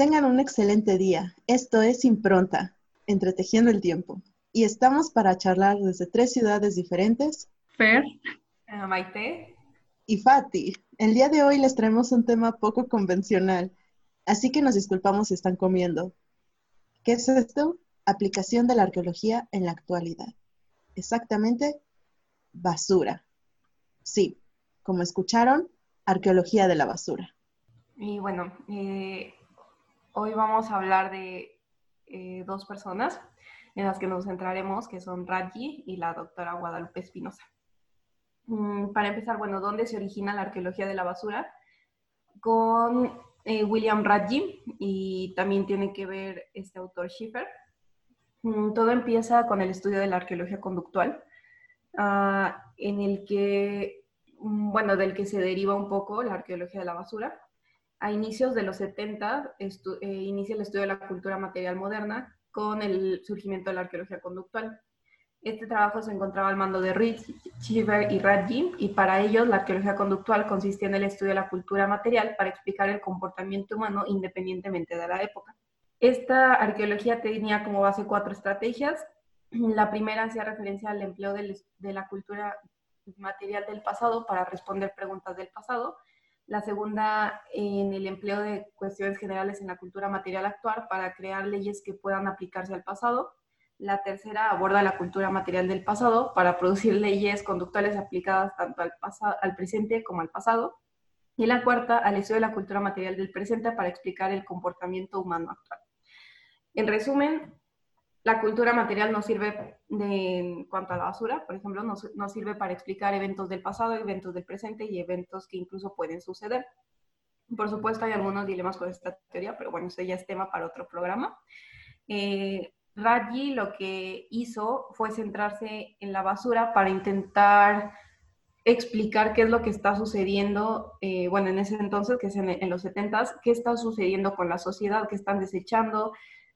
Tengan un excelente día. Esto es Impronta, entretejiendo el tiempo. Y estamos para charlar desde tres ciudades diferentes. Fer, uh, Maite y Fati. El día de hoy les traemos un tema poco convencional, así que nos disculpamos si están comiendo. ¿Qué es esto? Aplicación de la arqueología en la actualidad. Exactamente, basura. Sí, como escucharon, arqueología de la basura. Y bueno, eh, hoy vamos a hablar de eh, dos personas en las que nos centraremos, que son Raji y la doctora Guadalupe Espinosa. Mm, para empezar, bueno, ¿dónde se origina la arqueología de la basura? Con eh, William Raji y también tiene que ver este autor Schiffer. Mm, todo empieza con el estudio de la arqueología conductual, ah, en el que, mm, bueno, del que se deriva un poco la arqueología de la basura. A inicios de los 70 eh, inicia el estudio de la cultura material moderna con el surgimiento de la arqueología conductual. Este trabajo se encontraba al mando de Reed, Cheever y Radji, y para ellos la arqueología conductual consistía en el estudio de la cultura material para explicar el comportamiento humano independientemente de la época. Esta arqueología tenía como base cuatro estrategias. La primera hacía referencia al empleo de la cultura material del pasado para responder preguntas del pasado. La segunda, en el empleo de cuestiones generales en la cultura material actual para crear leyes que puedan aplicarse al pasado. La tercera aborda la cultura material del pasado para producir leyes conductuales aplicadas tanto al, al presente como al pasado. Y la cuarta, al estudio de la cultura material del presente para explicar el comportamiento humano actual. En resumen, la cultura material nos sirve en cuanto a la basura, por ejemplo, nos, nos, sirve para explicar eventos del pasado, eventos del presente y eventos que incluso pueden suceder. Por supuesto, hay algunos dilemas con esta teoría, pero bueno, eso ya es tema para otro programa. Eh, Raji lo que hizo fue centrarse en la basura para intentar explicar qué es lo que está sucediendo, eh, bueno, en ese entonces, que es en, los 70 qué está sucediendo con la sociedad, qué están desechando,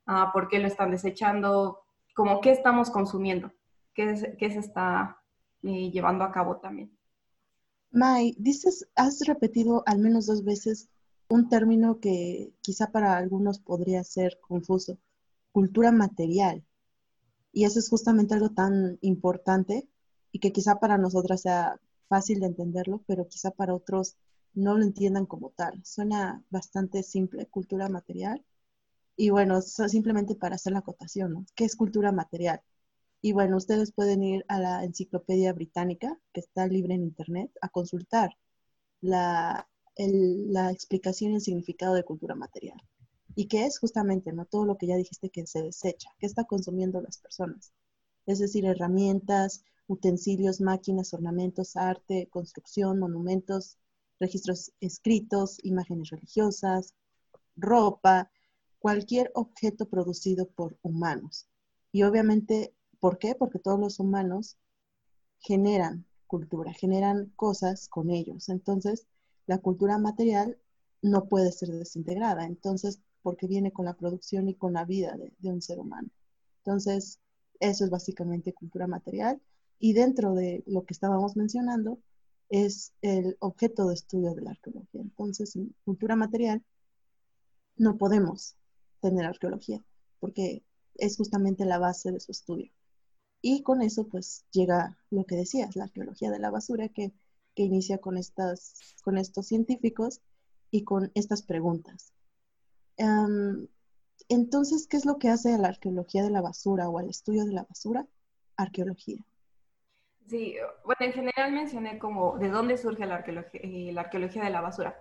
uh, por qué lo están desechando, como qué estamos consumiendo, qué, qué se está eh, llevando a cabo también. Mai, dices, has repetido al menos dos veces un término que quizá para algunos podría ser confuso cultura material. Y eso es justamente algo tan importante y que quizá para nosotras sea fácil de entenderlo, pero quizá para otros no lo entiendan como tal. Suena bastante simple, cultura material. Y bueno, simplemente para hacer la acotación, ¿no? ¿Qué es cultura material? Y bueno, ustedes pueden ir a la enciclopedia británica, que está libre en Internet, a consultar la, la explicación y el significado de cultura material y que es justamente no todo lo que ya dijiste que se desecha, que está consumiendo las personas. Es decir, herramientas, utensilios, máquinas, ornamentos, arte, construcción, monumentos, registros escritos, imágenes religiosas, ropa, cualquier objeto producido por humanos. Y obviamente, ¿por qué? Porque todos los humanos generan cultura, generan cosas con ellos. Entonces, la cultura material no puede ser desintegrada. Entonces, porque viene con la producción y con la vida de, un ser humano. Entonces, eso es básicamente cultura material. Y dentro de lo que estábamos mencionando, es el objeto de estudio de la arqueología. Entonces, en cultura material no podemos tener arqueología, porque es justamente la base de su estudio. Y con eso, pues, llega lo que decías, la arqueología de la basura, que, que inicia con, estas, con estos científicos y con estas preguntas entonces, ¿qué es lo que hace a la arqueología de la basura o al estudio de la basura? Arqueología. Sí, bueno, en general mencioné como de dónde surge la arqueología, eh, la arqueología de la basura.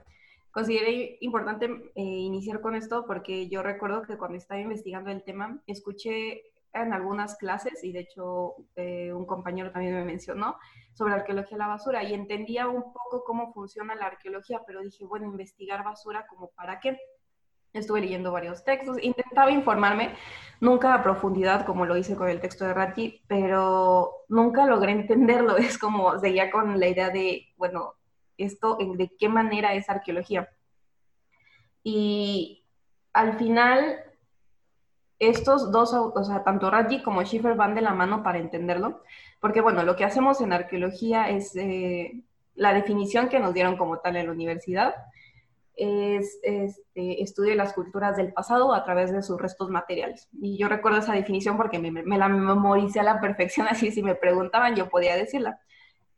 Consideré importante eh, iniciar con esto porque yo recuerdo que cuando estaba investigando el tema, escuché en algunas clases, y de hecho eh, un compañero también me mencionó, sobre arqueología de la basura, y entendía un poco cómo funciona la arqueología, pero dije, bueno, investigar basura como para qué estuve leyendo varios textos, intentaba informarme, nunca a profundidad como lo hice con el texto de Ratti, pero nunca logré entenderlo, es como seguía con la idea de, bueno, esto, ¿de qué manera es arqueología? Y al final, estos dos, o sea, tanto Ratti como Schiffer van de la mano para entenderlo, porque bueno, lo que hacemos en arqueología es eh, la definición que nos dieron como tal en la universidad, es este, estudio de las culturas del pasado a través de sus restos materiales. Y yo recuerdo esa definición porque me, me la memoricé a la perfección, así si me preguntaban yo podía decirla.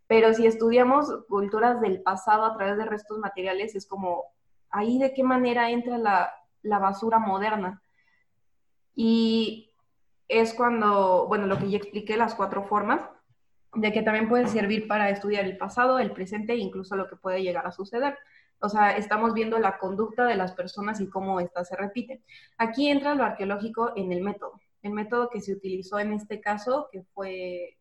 Pero si estudiamos culturas del pasado a través de restos materiales, es como ahí de qué manera entra la, la basura moderna. Y es cuando, bueno, lo que ya expliqué, las cuatro formas, de que también puede servir para estudiar el pasado, el presente e incluso lo que puede llegar a suceder. O sea, estamos viendo la conducta de las personas y cómo ésta se repite. Aquí entra lo arqueológico en el método. El método que se utilizó en este caso, que fue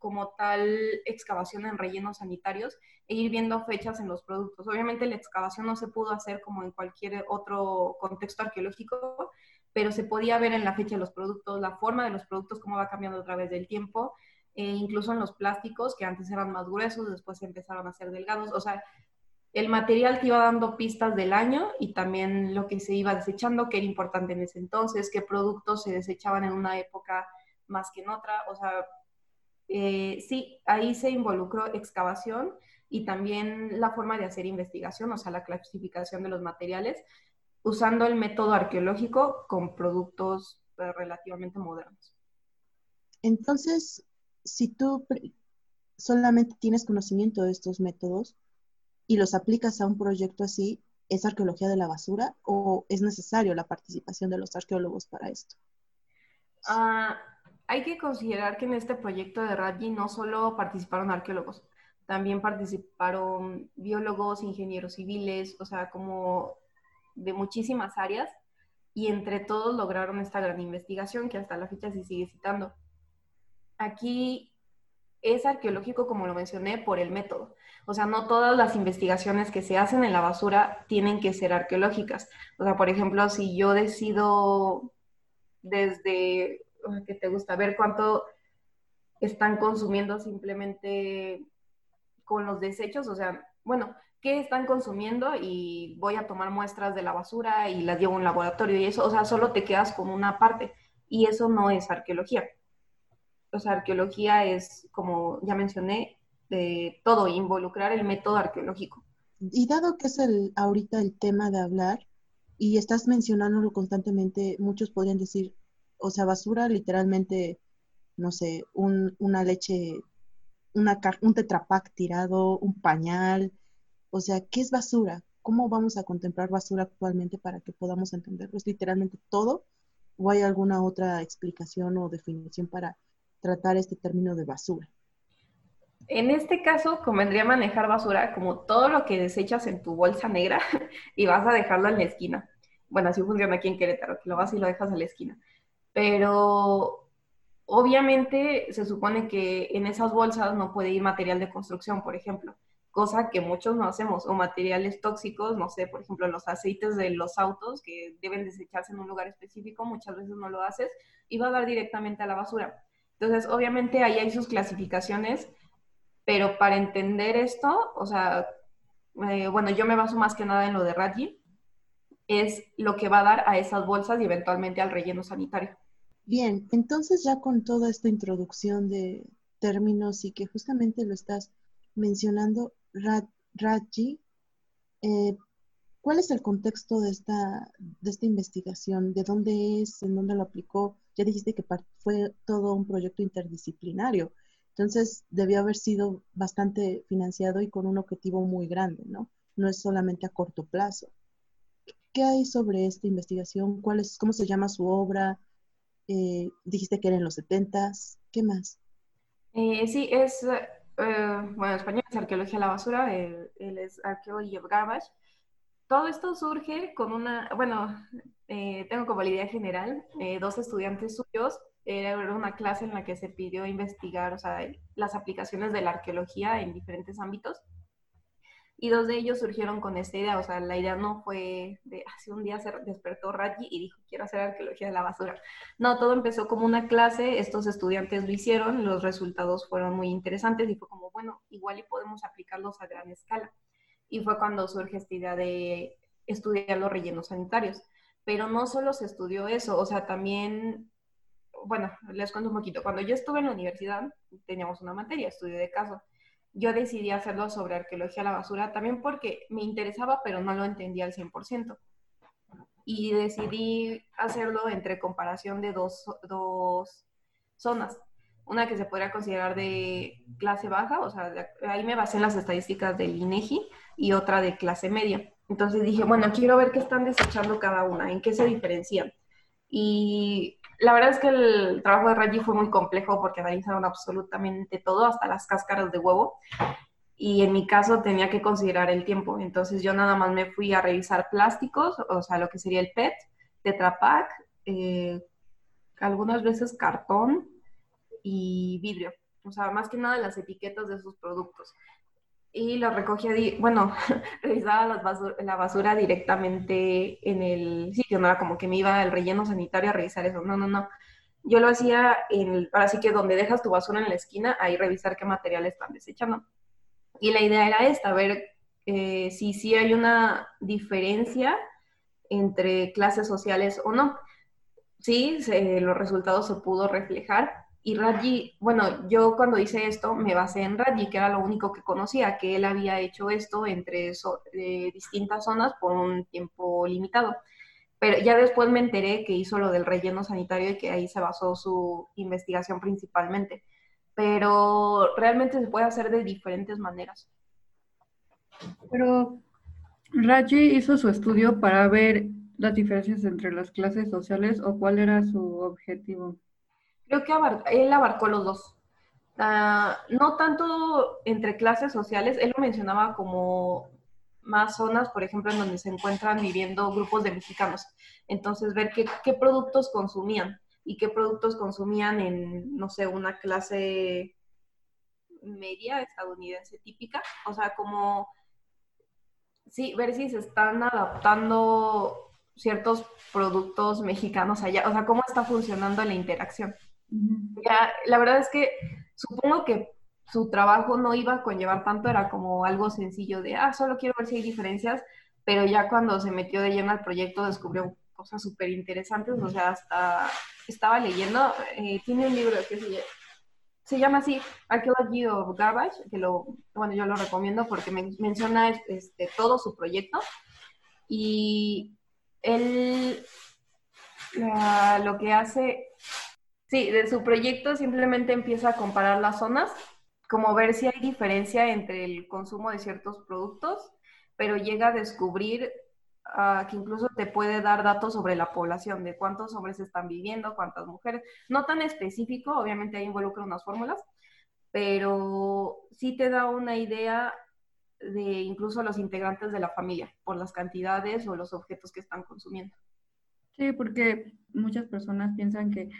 como tal excavación en rellenos sanitarios e ir viendo fechas en los productos. Obviamente la excavación no se pudo hacer como en cualquier otro contexto arqueológico, pero se podía ver en la fecha de los productos, la forma de los productos, cómo va cambiando a través del tiempo, e incluso en los plásticos que antes eran más gruesos, después empezaron a ser delgados. O sea, el material te iba dando pistas del año y también lo que se iba desechando, que era importante en ese entonces, qué productos se desechaban en una época más que en otra. O sea, eh, sí, ahí se involucró excavación y también la forma de hacer investigación, o sea, la clasificación de los materiales, usando el método arqueológico con productos eh, relativamente modernos. Entonces, si tú solamente tienes conocimiento de estos métodos, y los aplicas a un proyecto así, ¿es arqueología de la basura o es necesario la participación de los arqueólogos para esto? Ah, hay que considerar que en este proyecto de RADGI no solo participaron arqueólogos, también participaron biólogos, ingenieros civiles, o sea, como de muchísimas áreas, y entre todos lograron esta gran investigación que hasta la fecha se sigue citando. Aquí es arqueológico, como lo mencioné, por el método. O sea, no todas las investigaciones que se hacen en la basura tienen que ser arqueológicas. O sea, por ejemplo, si yo decido desde que te gusta ver cuánto están consumiendo simplemente con los desechos, o sea, bueno, ¿qué están consumiendo? Y voy a tomar muestras de la basura y las llevo a un laboratorio y eso, o sea, solo te quedas con una parte y eso no es arqueología. O sea, arqueología es, como ya mencioné, de todo, involucrar el método arqueológico. Y dado que es el, ahorita el tema de hablar, y estás mencionándolo constantemente, muchos podrían decir, o sea, basura literalmente, no sé, un, una leche, una, un tetrapack tirado, un pañal, o sea, ¿qué es basura? ¿Cómo vamos a contemplar basura actualmente para que podamos entenderlo? ¿Es literalmente todo? ¿O hay alguna otra explicación o definición para tratar este término de basura? En este caso, convendría manejar basura como todo lo que desechas en tu bolsa negra y vas a dejarlo en la esquina. Bueno, así funciona aquí en Querétaro, que lo vas y lo dejas en la esquina. Pero obviamente se supone que en esas bolsas no puede ir material de construcción, por ejemplo, cosa que muchos no hacemos, o materiales tóxicos, no sé, por ejemplo, los aceites de los autos que deben desecharse en un lugar específico, muchas veces no lo haces y va a dar directamente a la basura. Entonces, obviamente ahí hay sus clasificaciones pero para entender esto, o sea, eh, bueno, yo me baso más que nada en lo de Raji, es lo que va a dar a esas bolsas y eventualmente al relleno sanitario. Bien, entonces ya con toda esta introducción de términos y que justamente lo estás mencionando, Raji, eh, ¿cuál es el contexto de esta, de esta investigación? ¿De dónde es? ¿En dónde lo aplicó? Ya dijiste que fue todo un proyecto interdisciplinario. Entonces, debió haber sido bastante financiado y con un objetivo muy grande, ¿no? No es solamente a corto plazo. ¿Qué hay sobre esta investigación? ¿Cuál es, ¿Cómo se llama su obra? Eh, dijiste que era en los 70 ¿Qué más? Eh, sí, es, eh, bueno, en español es Arqueología de la Basura, él, es Archaeology of Garbage. Todo esto surge con una, bueno, tengo como la idea general, dos estudiantes suyos era una clase en la que se pidió investigar, o sea, las aplicaciones de la arqueología en diferentes ámbitos. Y dos de ellos surgieron con esta idea, o sea, la idea no fue de hace un día se despertó Raji y dijo, quiero hacer arqueología de la basura. No, todo empezó como una clase, estos estudiantes lo hicieron, los resultados fueron muy interesantes y fue como, bueno, igual y podemos aplicarlos a gran escala. Y fue cuando surge esta idea de estudiar los rellenos sanitarios. Pero no solo se estudió eso, o sea, también bueno, les cuento un poquito. Cuando yo estuve en la universidad, teníamos una materia, estudio de caso. Yo decidí hacerlo sobre arqueología de la basura, también porque me interesaba, pero no lo entendía al 100%. Y decidí hacerlo entre comparación de dos, dos zonas. Una que se podría considerar de clase baja, o sea, ahí me basé en las estadísticas del INEGI, y otra de clase media. Entonces dije, bueno, quiero ver qué están desechando cada una, en qué se diferencian. Y la verdad es que el trabajo de Reggie fue muy complejo porque analizaron absolutamente todo, hasta las cáscaras de huevo. Y en mi caso tenía que considerar el tiempo. Entonces yo nada más me fui a revisar plásticos, o sea, lo que sería el PET, Tetra Pak, eh, algunas veces cartón y vidrio. O sea, más que nada las etiquetas de sus productos y lo recogía, bueno, revisaba la basura directamente en el sitio, no era como que me iba al relleno sanitario a revisar eso, no, no, no. Yo lo hacía en, sí que donde dejas tu basura en la esquina, ahí revisar qué material están desechando. Y la idea era esta, ver eh, si sí hay una diferencia entre clases sociales o no. Sí, los resultados se pudo reflejar, y Raji, bueno, yo cuando hice esto me basé en Raji, que era lo único que conocía, que él había hecho esto entre distintas zonas por un tiempo limitado. Pero ya después me enteré que hizo lo del relleno sanitario y que ahí se basó su investigación principalmente. Pero realmente se puede hacer de diferentes maneras. Pero Raji hizo su estudio para ver las diferencias entre las clases sociales o cuál era su objetivo. Creo que él abarcó los dos. Ah, no tanto entre clases sociales, él lo mencionaba como más zonas, por ejemplo, en donde se encuentran viviendo grupos de mexicanos. Entonces, ver qué, qué productos consumían y qué productos consumían en, no sé, una clase media estadounidense típica. O sea, como, sí, ver si se están adaptando ciertos productos mexicanos allá. O sea, cómo está funcionando la interacción. Ya, la verdad es que supongo que su trabajo no iba a conllevar tanto, era como algo sencillo de, ah, solo quiero ver si hay diferencias, pero ya cuando se metió de lleno al proyecto descubrió cosas súper interesantes, o sea, hasta estaba leyendo, eh, tiene un libro que se, llama así, Archaeology of Garbage, que lo, bueno, yo lo recomiendo porque menciona este, todo su proyecto. Y él lo que hace Sí, de su proyecto simplemente empieza a comparar las zonas, como ver si hay diferencia entre el consumo de ciertos productos, pero llega a descubrir ah, que incluso te puede dar datos sobre la población, de cuántos hombres están viviendo, cuántas mujeres. No tan específico, obviamente ahí involucra unas fórmulas, pero sí te da una idea de incluso los integrantes de la familia, por las cantidades o los objetos que están consumiendo. Sí, porque muchas personas piensan que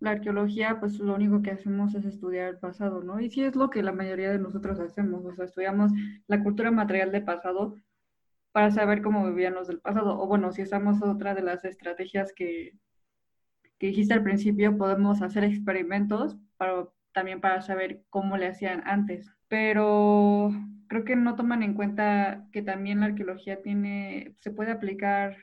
la arqueología, pues lo único que hacemos es estudiar el pasado, ¿no? Y sí es lo que la mayoría de nosotros hacemos, o sea, estudiamos la cultura material del pasado para saber cómo vivían los del pasado. O bueno, si estamos otra de las estrategias que, que dijiste al principio, podemos hacer experimentos para, también para saber cómo le hacían antes. Pero creo que no toman en cuenta que también la arqueología tiene, se puede aplicar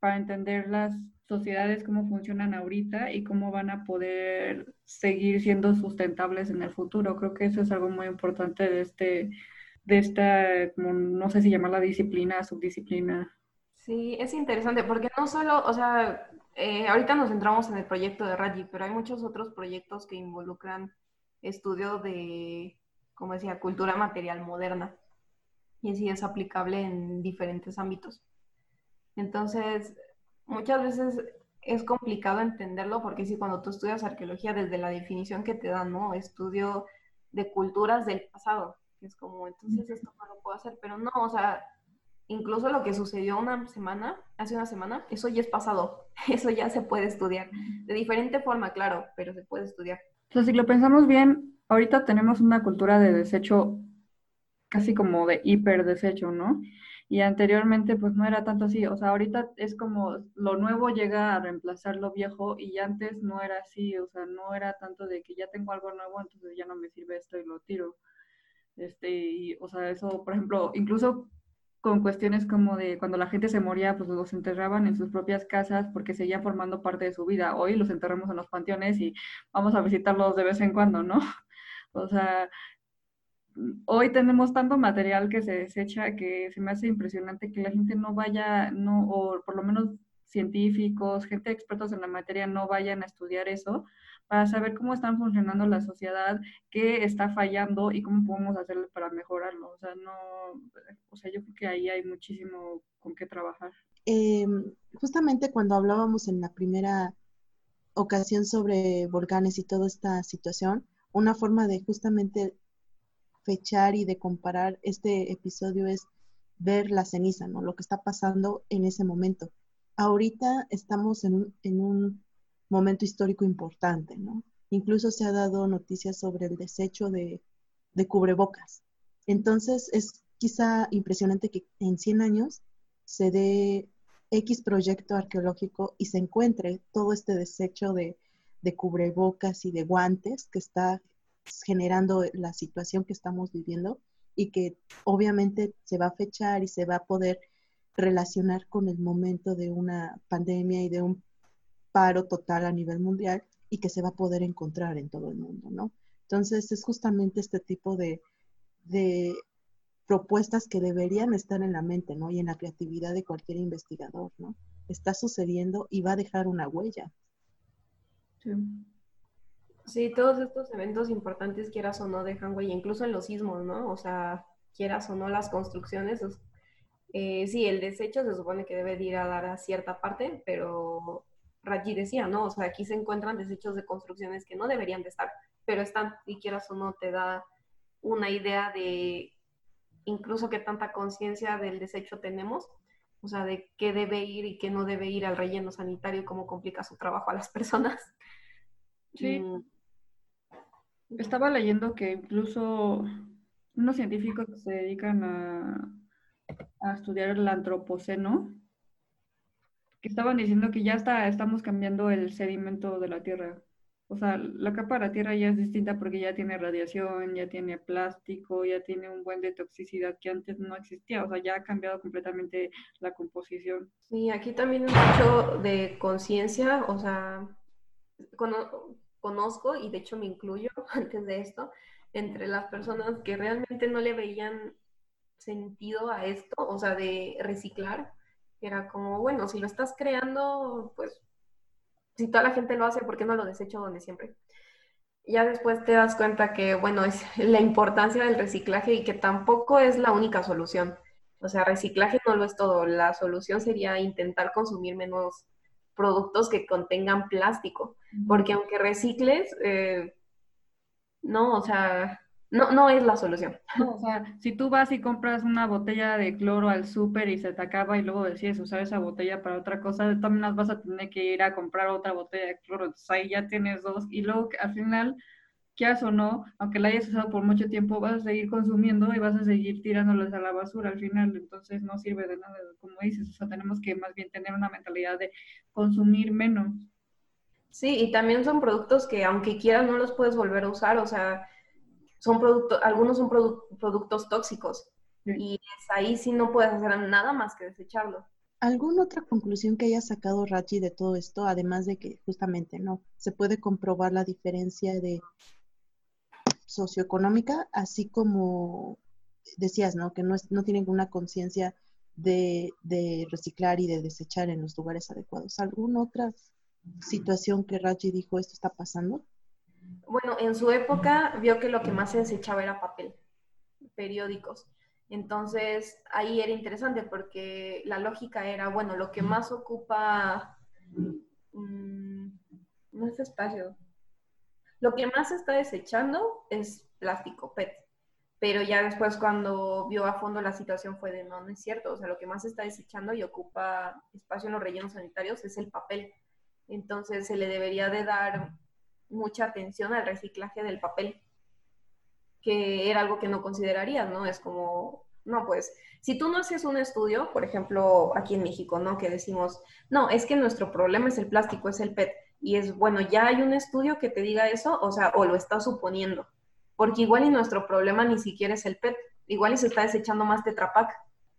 para entender las sociedades, cómo funcionan ahorita y cómo van a poder seguir siendo sustentables en el futuro. Creo que eso es algo muy importante de este, de esta, no sé si llamarla disciplina, subdisciplina. Sí, es interesante porque no solo, o sea, eh, ahorita nos centramos en el proyecto de Raji, pero hay muchos otros proyectos que involucran estudio de, como decía, cultura material moderna. Y así es aplicable en diferentes ámbitos. Entonces, muchas veces es complicado entenderlo porque si cuando tú estudias arqueología desde la definición que te dan, ¿no? Estudio de culturas del pasado, que es como, entonces esto no lo puedo hacer, pero no, o sea, incluso lo que sucedió una semana, hace una semana, eso ya es pasado, eso ya se puede estudiar, de diferente forma, claro, pero se puede estudiar. O sea, si lo pensamos bien, ahorita tenemos una cultura de desecho casi como de hiper desecho, ¿no? Y anteriormente pues no era tanto así, o sea, ahorita es como lo nuevo llega a reemplazar lo viejo y antes no era así, o sea, no era tanto de que ya tengo algo nuevo, entonces ya no me sirve esto y lo tiro. Este, y, o sea, eso, por ejemplo, incluso con cuestiones como de cuando la gente se moría, pues los enterraban en sus propias casas porque seguían formando parte de su vida. Hoy los enterramos en los panteones y vamos a visitarlos de vez en cuando, ¿no? O sea, hoy tenemos tanto material que se desecha que se me hace impresionante que la gente no vaya, no, o por lo menos científicos, gente expertos en la materia no vayan a estudiar eso para saber cómo están funcionando la sociedad, qué está fallando y cómo podemos hacerlo para mejorarlo. O sea, no, o sea, yo creo que ahí hay muchísimo con qué trabajar. Em, justamente cuando hablábamos en la primera ocasión sobre volcanes y toda esta situación, una forma de justamente fechar y de comparar este episodio es ver la ceniza, ¿no? Lo que está pasando en ese momento. Ahorita estamos en un, en un momento histórico importante, ¿no? Incluso se ha dado noticias sobre el desecho de, de cubrebocas. Entonces, es quizá impresionante que en 100 años se dé X proyecto arqueológico y se encuentre todo este desecho de, de cubrebocas y de guantes que está generando la situación que estamos viviendo y que obviamente se va a fechar y se va a poder relacionar con el momento de una pandemia y de un paro total a nivel mundial y que se va a poder encontrar en todo el mundo, ¿no? Entonces es justamente este tipo de, de propuestas que deberían estar en la mente, ¿no? Y en la creatividad de cualquier investigador, ¿no? Está sucediendo y va a dejar una huella. Sí. Sí, todos estos eventos importantes, quieras o no, dejan huella, incluso en los sismos, ¿no? O sea, quieras o no, las construcciones, eh, sí, el desecho se supone que debe ir a dar a cierta parte, pero Raji decía, ¿no? O sea, aquí se encuentran desechos de construcciones que no deberían de estar, pero están, y quieras o no, te da una idea de incluso qué tanta conciencia del desecho tenemos, o sea, de qué debe ir y qué no debe ir al relleno sanitario, cómo complica su trabajo a las personas. Sí. Mm. Estaba leyendo que incluso unos científicos que se dedican a, estudiar el antropoceno, que estaban diciendo que ya está, estamos cambiando el sedimento de la Tierra. O sea, la capa de la Tierra ya es distinta porque ya tiene radiación, ya tiene plástico, ya tiene un buen de toxicidad que antes no existía. O sea, ya ha cambiado completamente la composición. Sí, aquí también es mucho de conciencia. O sea, conozco, y de hecho me incluyo antes de esto, entre las personas que realmente no le veían sentido a esto, o sea, de reciclar era como, bueno, si lo estás creando, pues si toda la gente lo hace, ¿por qué no lo desecho donde siempre? Ya después te das cuenta que, bueno, es la importancia del reciclaje y que tampoco es la única solución. O sea, reciclaje no lo es todo. La solución sería intentar consumir menos productos que contengan plástico, porque aunque recicles, eh, no, o sea, no, no es la solución. o sea, si tú vas y compras una botella de cloro al súper y se te acaba y luego decides usar esa botella para otra cosa, también vas a tener que ir a comprar otra botella de cloro. Entonces ahí ya tienes dos y luego al final, quieras o no, aunque la hayas usado por mucho tiempo, vas a seguir consumiendo y vas a seguir tirándolos a la basura al final. Entonces no sirve de nada, como dices. O sea, tenemos que más bien tener una mentalidad de consumir menos. Sí, y también son productos que aunque quieras no los puedes volver a usar, o sea son productos, algunos son productos tóxicos y ahí sí no puedes hacer nada más que desecharlo. ¿Alguna otra conclusión que haya sacado Rachi de todo esto, además de que justamente no se puede comprobar la diferencia de socioeconómica, así como decías, ¿no? Que no, es, no tienen una conciencia de, de, reciclar y de desechar en los lugares adecuados. ¿Alguna otra situación que Rachi dijo esto está pasando? bueno, en su época vio que lo que más se desechaba era papel, periódicos. Entonces, ahí era interesante porque la lógica era, bueno, lo que más ocupa, mm, no es espacio, lo que más se está desechando es plástico, PET. Pero ya después cuando vio a fondo la situación fue de, no, no es cierto, o sea, lo que más se está desechando y ocupa espacio en los rellenos sanitarios es el papel. Entonces, se le debería de dar mucha atención al reciclaje del papel, que era algo que no considerarías, ¿no? Es como, no, pues, si tú no haces un estudio, por ejemplo, aquí en México, ¿no? Que decimos, no, es que nuestro problema es el plástico, es el PET, y es, bueno, ya hay un estudio que te diga eso, o sea, o lo estás suponiendo, porque igual y nuestro problema ni siquiera es el PET, igual y se está desechando más Tetrapac.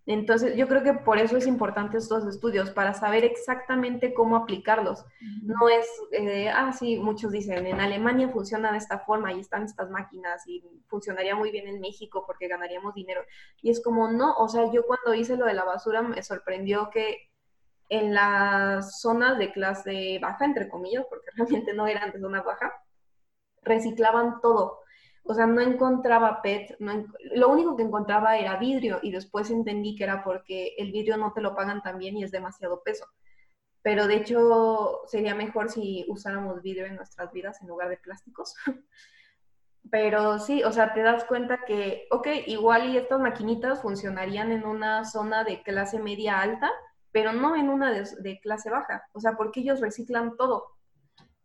Entonces, yo creo que por eso es importante estos estudios, para saber exactamente cómo aplicarlos. No es, eh, ah, sí, muchos dicen, en Alemania funciona de esta forma y están estas máquinas y funcionaría muy bien en México porque ganaríamos dinero. Y es como, no, o sea, yo cuando hice lo de la basura me sorprendió que en las zonas de clase baja, entre comillas, porque realmente no eran de zona baja, reciclaban todo o sea, no encontraba PET, lo único que encontraba era vidrio y después entendí que era porque el vidrio no te lo pagan tan bien y es demasiado peso. Pero de hecho sería mejor si usáramos vidrio en nuestras vidas en lugar de plásticos. Pero sí, o sea, te das cuenta que, ok, igual y estas maquinitas funcionarían en una zona de clase media alta, pero no en una de, de clase baja. O sea, porque ellos reciclan todo.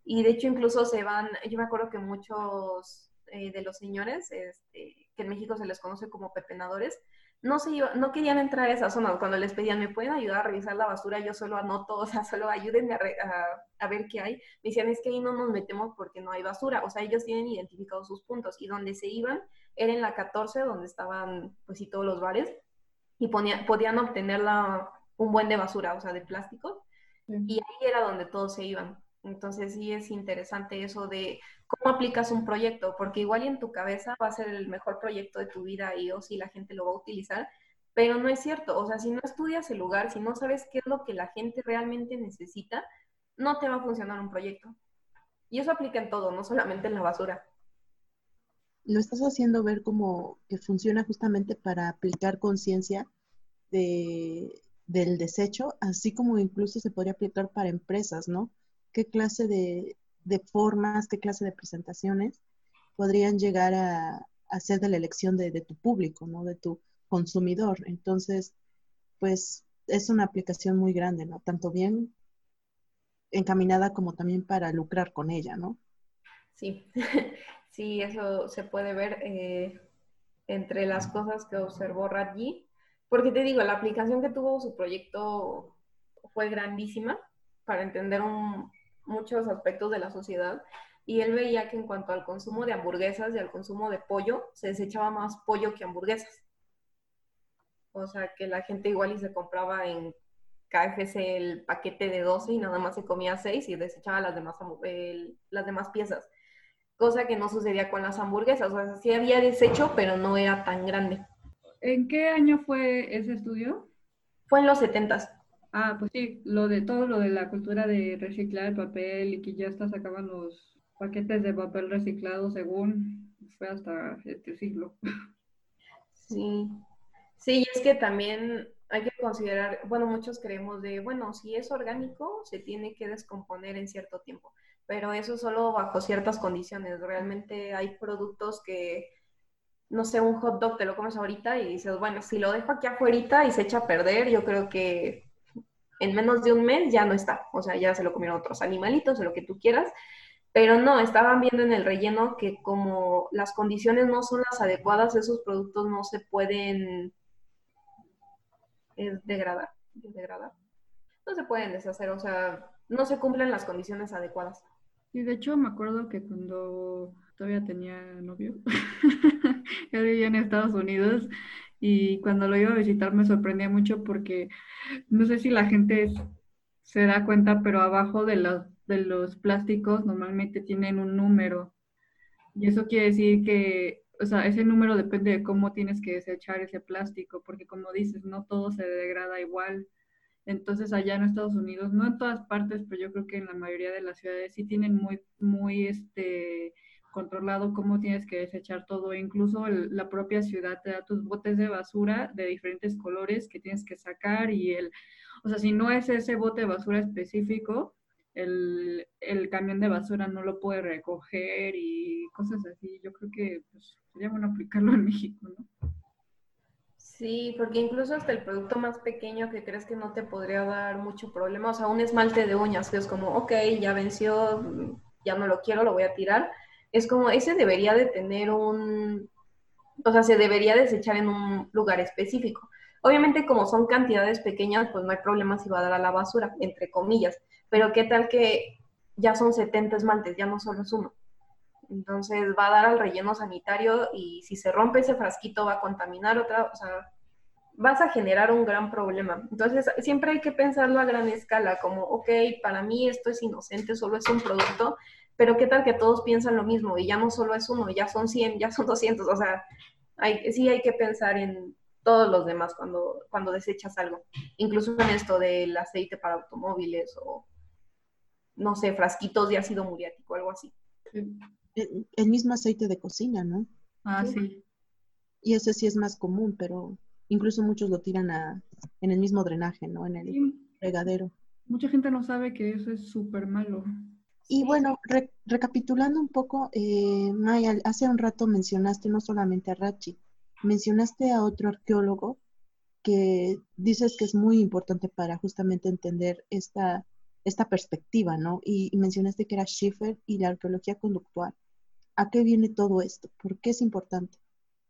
Y de hecho incluso se van, yo me acuerdo que muchos eh, de los señores, este, que en México se les conoce como pepenadores, no, se no querían entrar a esa zona. Cuando les pedían, ¿me pueden ayudar a revisar la basura? Yo solo anoto, o sea, solo ayúdenme a, a, ver qué hay. Me decían, es que ahí no nos metemos porque no hay basura. O sea, ellos tienen identificados sus puntos y donde se iban era en la 14, donde estaban, pues sí, todos los bares y podían obtener la, un buen de basura, o sea, de plástico. Y ahí era donde todos se iban. Entonces sí es interesante eso de cómo aplicas un proyecto, porque igual en tu cabeza va a ser el mejor proyecto de tu vida y o si la gente lo va a utilizar, pero no es cierto. O sea, si no estudias el lugar, si no sabes qué es lo que la gente realmente necesita, no te va a funcionar un proyecto. Y eso aplica en todo, no solamente en la basura. Lo estás haciendo ver como que funciona justamente para aplicar conciencia de, del desecho, así como incluso se podría aplicar para empresas, ¿no? qué clase de, formas, qué clase de presentaciones podrían llegar a, ser de la elección de, tu público, ¿no? De tu consumidor. Entonces, pues es una aplicación muy grande, ¿no? Tanto bien encaminada como también para lucrar con ella, ¿no? Sí, sí, eso se puede ver eh, entre las cosas que observó Radji, porque te digo, la aplicación que tuvo su proyecto fue grandísima para entender muchos aspectos de la sociedad y él veía que en cuanto al consumo de hamburguesas y al consumo de pollo, se desechaba más pollo que hamburguesas. O sea, que la gente igual y se compraba en KFC el paquete de 12 y nada más se comía 6 y desechaba las demás, las demás piezas. Cosa que no sucedía con las hamburguesas. O sea, sí había desecho, pero no era tan grande. ¿En qué año fue ese estudio? Fue en los 70 Ah, pues sí, lo de todo lo de la cultura de reciclar el papel y que ya hasta sacaban los paquetes de papel reciclado según fue hasta este siglo. Sí, sí, es que también hay que considerar, bueno, muchos creemos de, bueno, si es orgánico, se tiene que descomponer en cierto tiempo, pero eso solo bajo ciertas condiciones. Realmente hay productos que, no sé, un hot dog te lo comes ahorita y dices, bueno, si lo dejo aquí afuera y se echa a perder, yo creo que en menos de un mes ya no está. O sea, ya se lo comieron otros animalitos o lo que tú quieras. Pero no, estaban viendo en el relleno que como las condiciones no son las adecuadas, esos productos no se pueden degradar, degradar. No se pueden deshacer, o sea, no se cumplen las condiciones adecuadas. Y de hecho me acuerdo que cuando todavía tenía novio, yo vivía en Estados Unidos y cuando lo iba a visitar me sorprendía mucho porque no sé si la gente se da cuenta, pero abajo de los, de los plásticos normalmente tienen un número. Y eso quiere decir que, o sea, ese número depende de cómo tienes que desechar ese plástico, porque como dices, no todo se degrada igual. Entonces allá en Estados Unidos, no en todas partes, pero yo creo que en la mayoría de las ciudades sí tienen muy, muy, este, controlado cómo tienes que desechar todo. Incluso la propia ciudad te da tus botes de basura de diferentes colores que tienes que sacar y el, o sea, si no es ese bote de basura específico, el, el camión de basura no lo puede recoger y cosas así. Yo creo que pues, sería bueno aplicarlo en México, ¿no? Sí, porque incluso hasta el producto más pequeño que crees que no te podría dar mucho problema, o sea, un esmalte de uñas que es como, ok, ya venció, ya no lo quiero, lo voy a tirar, es como ese debería de tener un, o sea, se debería desechar en un lugar específico. Obviamente como son cantidades pequeñas, pues no hay problema si va a dar a la basura, entre comillas, pero qué tal que ya son 70 esmaltes, ya no solo es uno. Entonces va a dar al relleno sanitario y si se rompe ese frasquito va a contaminar otra, o sea, vas a generar un gran problema. Entonces, siempre hay que pensarlo a gran escala, como, ok, para mí esto es inocente, solo es un producto, pero qué tal que todos piensan lo mismo y ya no solo es uno, ya son 100, ya son 200, o sea, hay, sí hay que pensar en todos los demás cuando, cuando desechas algo, incluso en esto del aceite para automóviles o, no sé, frasquitos de ácido muriático, algo así. El, mismo aceite de cocina, ¿no? Ah, sí. Y ese sí es más común, pero incluso muchos lo tiran a, en el mismo drenaje, ¿no? En el regadero. Mucha gente no sabe que eso es súper malo. Y bueno, recapitulando un poco, eh, Maya, hace un rato mencionaste no solamente a Rachi, mencionaste a otro arqueólogo que dices que es muy importante para justamente entender esta, esta perspectiva, ¿no? Y, mencionaste que era Schiffer y la arqueología conductual. ¿A qué viene todo esto? ¿Por qué es importante?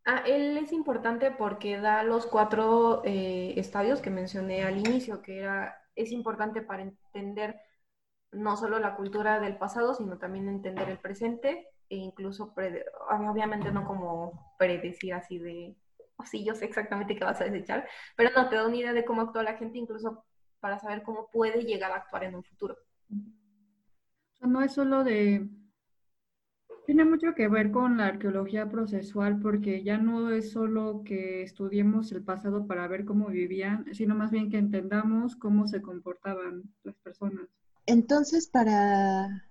Ah, él es importante porque da los cuatro eh, estadios que mencioné al inicio, que era, es importante para entender no solo la cultura del pasado, sino también entender el presente e incluso, obviamente no como predecir así de, oh, sí, yo sé exactamente qué vas a desechar, pero no, te da una idea de cómo actúa la gente, incluso para saber cómo puede llegar a actuar en un futuro. No es solo de... Tiene mucho que ver con la arqueología procesual porque ya no es solo que estudiemos el pasado para ver cómo vivían, sino más bien que entendamos cómo se comportaban las personas. Entonces, para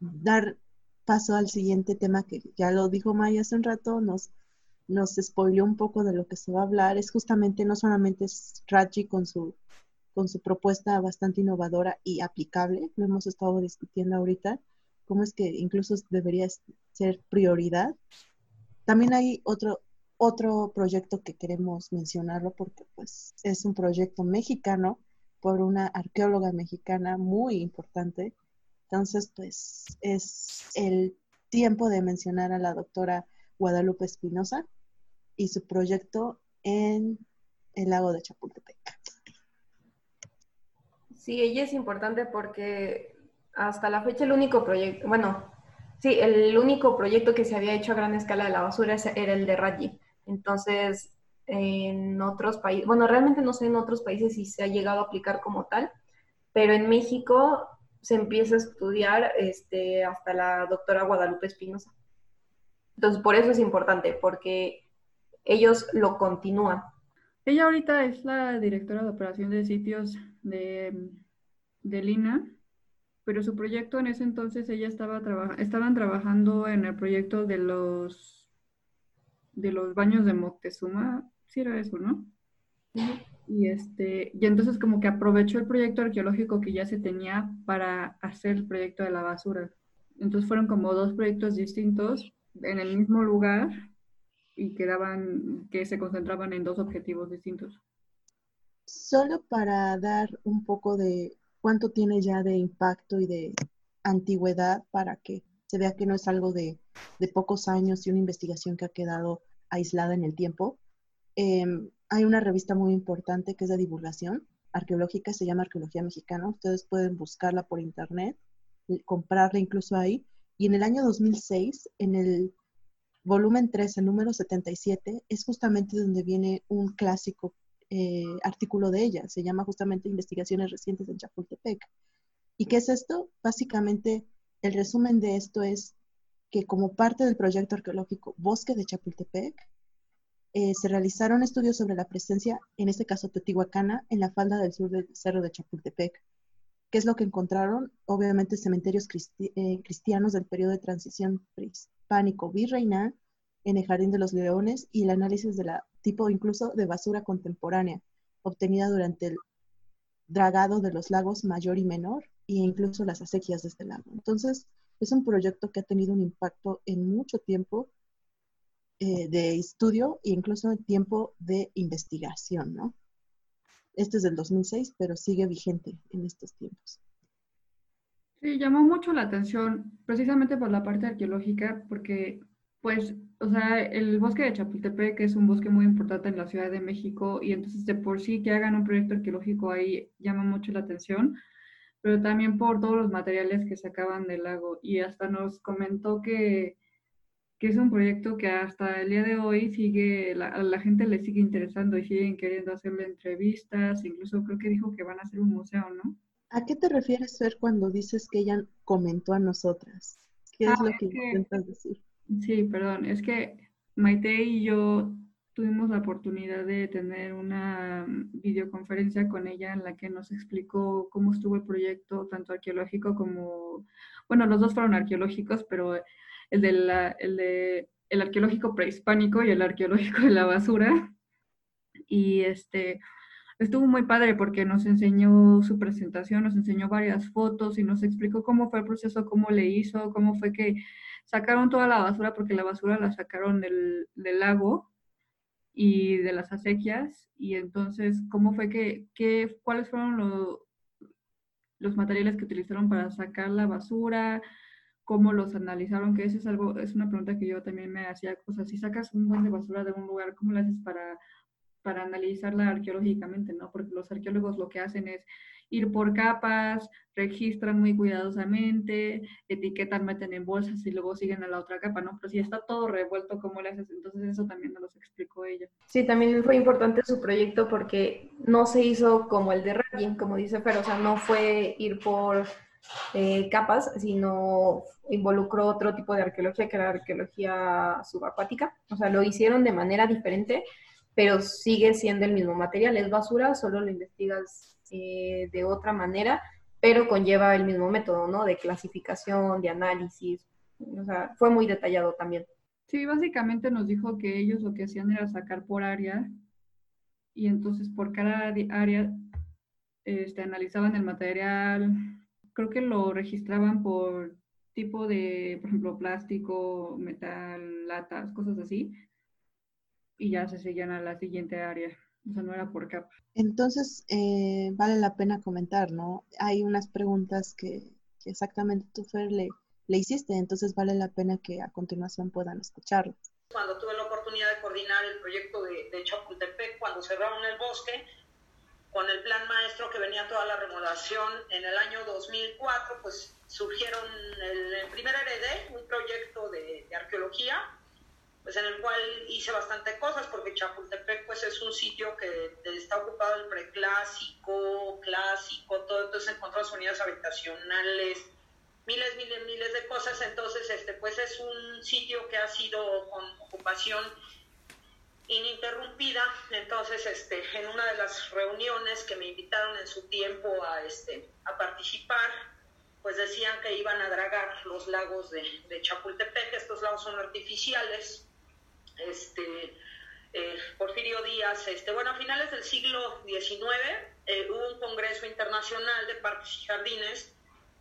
dar paso al siguiente tema que ya lo dijo Maya hace un rato, nos, nos un poco de lo que se va a hablar, es justamente no solamente es con su, con su propuesta bastante innovadora y aplicable, lo hemos estado discutiendo ahorita, cómo es que incluso debería ser prioridad. También hay otro, otro proyecto que queremos mencionarlo porque pues es un proyecto mexicano por una arqueóloga mexicana muy importante. Entonces, pues es el tiempo de mencionar a la doctora Guadalupe Espinosa y su proyecto en el lago de Chapultepec. Sí, ella es importante porque hasta la fecha el único proyecto, bueno, sí, el único proyecto que se había hecho a gran escala de la basura era el de Raji. Entonces, en otros países, bueno, realmente no sé en otros países si se ha llegado a aplicar como tal, pero en México se empieza a estudiar este, hasta la doctora Guadalupe Espinosa. Entonces, por eso es importante, porque ellos lo continúan. Ella ahorita es la directora de operación de sitios de, de Lina, pero su proyecto en ese entonces ella estaba estaban trabajando en el proyecto de los de los baños de Moctezuma sí era eso, ¿no? Y, este, y entonces como que aprovechó el proyecto arqueológico que ya se tenía para hacer el proyecto de la basura. Entonces fueron como dos proyectos distintos en el mismo lugar y quedaban, que se concentraban en dos objetivos distintos. Solo para dar un poco de cuánto tiene ya de impacto y de antigüedad para que se vea que no es algo de, de pocos años y una investigación que ha quedado aislada en el tiempo. Em, hay una revista muy importante que es de divulgación arqueológica, se llama Arqueología Mexicana. Ustedes pueden buscarla por internet, comprarla incluso ahí. Y en el año 2006, en el volumen 3, el número 77, es justamente donde viene un clásico eh, artículo de ella. Se llama justamente Investigaciones recientes en Chapultepec. ¿Y qué es esto? Básicamente, el resumen de esto es que como parte del proyecto arqueológico Bosque de Chapultepec, eh, se realizaron estudios sobre la presencia, en este caso teotihuacana, en la falda del sur del cerro de Chapultepec. ¿Qué es lo que encontraron? Obviamente cementerios eh, cristianos del periodo de transición prehispánico virreinal en el Jardín de los Leones y el análisis de la tipo incluso de basura contemporánea obtenida durante el dragado de los lagos mayor y menor e incluso las acequias de este lago. Entonces, es un proyecto que ha tenido un impacto en mucho tiempo eh, de estudio e incluso en tiempo de investigación, ¿no? Este es del 2006, pero sigue vigente en estos tiempos. Sí, llamó mucho la atención precisamente por la parte arqueológica, porque, pues, o sea, el bosque de Chapultepec es un bosque muy importante en la Ciudad de México y entonces de por sí que hagan un proyecto arqueológico ahí llama mucho la atención, pero también por todos los materiales que sacaban del lago y hasta nos comentó que que es un proyecto que hasta el día de hoy sigue, la, a la gente le sigue interesando y siguen queriendo hacerle entrevistas, incluso creo que dijo que van a hacer un museo, ¿no? ¿A qué te refieres, Fer, cuando dices que ella comentó a nosotras? ¿Qué es Ah, lo es que que- intentas decir? Sí, perdón, es que Maite y yo tuvimos la oportunidad de tener una mm, videoconferencia con ella en la que nos explicó cómo estuvo el proyecto, tanto arqueológico como, bueno, los dos fueron arqueológicos, pero el de la, el de el arqueológico prehispánico y el arqueológico de la basura. Y este estuvo muy padre porque nos enseñó su presentación, nos enseñó varias fotos y nos explicó cómo fue el proceso, cómo le hizo, cómo fue que sacaron toda la basura, porque la basura la sacaron del, del lago y de las acequias, y entonces, ¿cómo fue que, que cuáles fueron lo- los materiales que utilizaron para sacar la basura? ¿Cómo los analizaron? Que eso es algo, es una pregunta que yo también me hacía, o sea, si sacas un buen de basura de un lugar, ¿cómo lo haces para, para analizarla arqueológicamente, no? Porque los arqueólogos lo que hacen es ir por capas, registran muy cuidadosamente, etiquetan, meten en bolsas y luego siguen a la otra capa, ¿no? Pero si está todo revuelto, ¿cómo le haces? Entonces eso también nos lo explicó ella. Sí, también fue importante su proyecto porque no se hizo como el de Ragin, como dice Fer, o sea, no fue ir por eh, capas, sino involucró otro tipo de arqueología que era arqueología subacuática. O sea, lo hicieron de manera diferente, pero sigue siendo el mismo material. Es basura, solo lo investigas eh, de otra manera, pero conlleva el mismo método, ¿no? De clasificación, de análisis. O sea, fue muy detallado también. Sí, básicamente nos dijo que ellos lo que hacían era sacar por área y entonces por cada área este, analizaban el material, creo que lo registraban por tipo de, por ejemplo, plástico, metal, latas, cosas así, y ya se seguían a la siguiente área. O sea, no era por capa. Entonces, eh, vale la pena comentar, ¿no? Hay unas preguntas que, que exactamente tú, Fer, le, le hiciste, entonces vale la pena que a continuación puedan escucharlo. Cuando tuve la oportunidad de coordinar el proyecto de, de Chapultepec, cuando cerraron el bosque, con el plan maestro que venía toda la remodelación en el año 2004, pues surgieron el, el primer heredé, un proyecto de, de arqueología, pues en el cual hice bastante cosas, porque Chapultepec pues es un sitio que está ocupado el preclásico, clásico, todo, entonces encontramos unidades habitacionales, miles, miles, miles de cosas, entonces este pues es un sitio que ha sido con ocupación ininterrumpida, entonces este en una de las reuniones que me invitaron en su tiempo a este a participar, pues decían que iban a dragar los lagos de, de Chapultepec, estos lagos son artificiales, este, eh, Porfirio Díaz, este, bueno, a finales del siglo XIX eh, hubo un congreso internacional de parques y jardines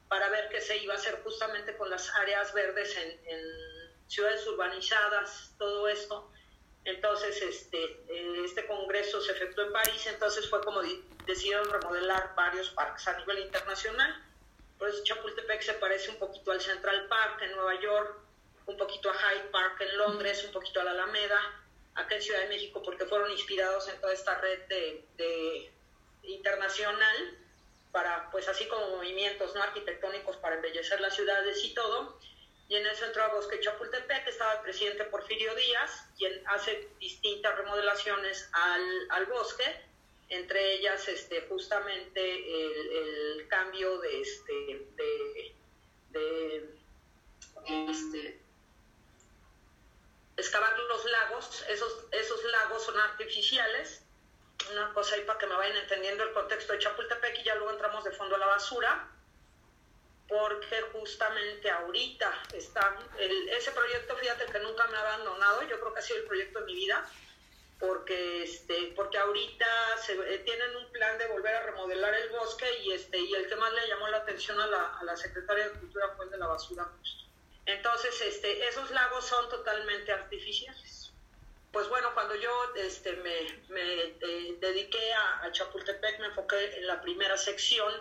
para ver qué se iba a hacer justamente con las áreas verdes en, ciudades urbanizadas, todo esto. Entonces, este, eh, este congreso se efectuó en París, entonces fue como decidieron remodelar varios parques a nivel internacional. Por eso Chapultepec se parece un poquito al Central Park en Nueva York, un poquito a Hyde Park en Londres, un poquito a la Alameda, acá en Ciudad de México, porque fueron inspirados en toda esta red de, internacional para, pues así como movimientos no arquitectónicos para embellecer las ciudades y todo. Y en eso entró a Bosque Chapultepec, estaba el presidente Porfirio Díaz, quien hace distintas remodelaciones al, al bosque, entre ellas este, justamente el, el cambio de, este, de, de este, excavar los lagos, esos, esos lagos son artificiales, una cosa ahí para que me vayan entendiendo el contexto de Chapultepec y ya luego entramos de fondo a la basura, porque justamente ahorita está, el, ese proyecto, fíjate que nunca me ha abandonado, yo creo que ha sido el proyecto de mi vida, porque este porque ahorita se, eh, tienen un plan de volver a remodelar el bosque y este y el que más le llamó la atención a la, a la secretaria de cultura fue el de la basura justo. Entonces este esos lagos son totalmente artificiales pues bueno cuando yo este me, me eh, dediqué a, a, Chapultepec me enfoqué en la primera sección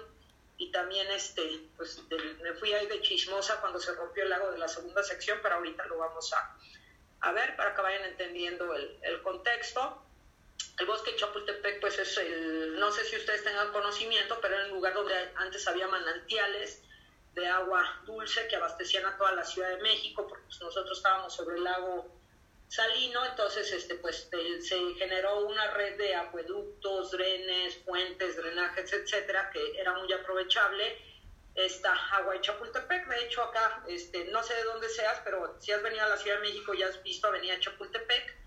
y también este pues de, me fui ahí de chismosa cuando se rompió el lago de la segunda sección pero ahorita lo vamos a a ver, para que vayan entendiendo el, el contexto. El bosque de Chapultepec, pues es el, no sé si ustedes tengan conocimiento, pero era un lugar donde antes había manantiales de agua dulce que abastecían a toda la Ciudad de México, porque pues, nosotros estábamos sobre el lago Salino, entonces este, pues, se generó una red de acueductos, drenes, puentes, drenajes, etcétera, que era muy aprovechable esta agua de Chapultepec. De hecho, acá, este, no sé de dónde seas, pero si has venido a la Ciudad de México y has visto Avenida Chapultepec,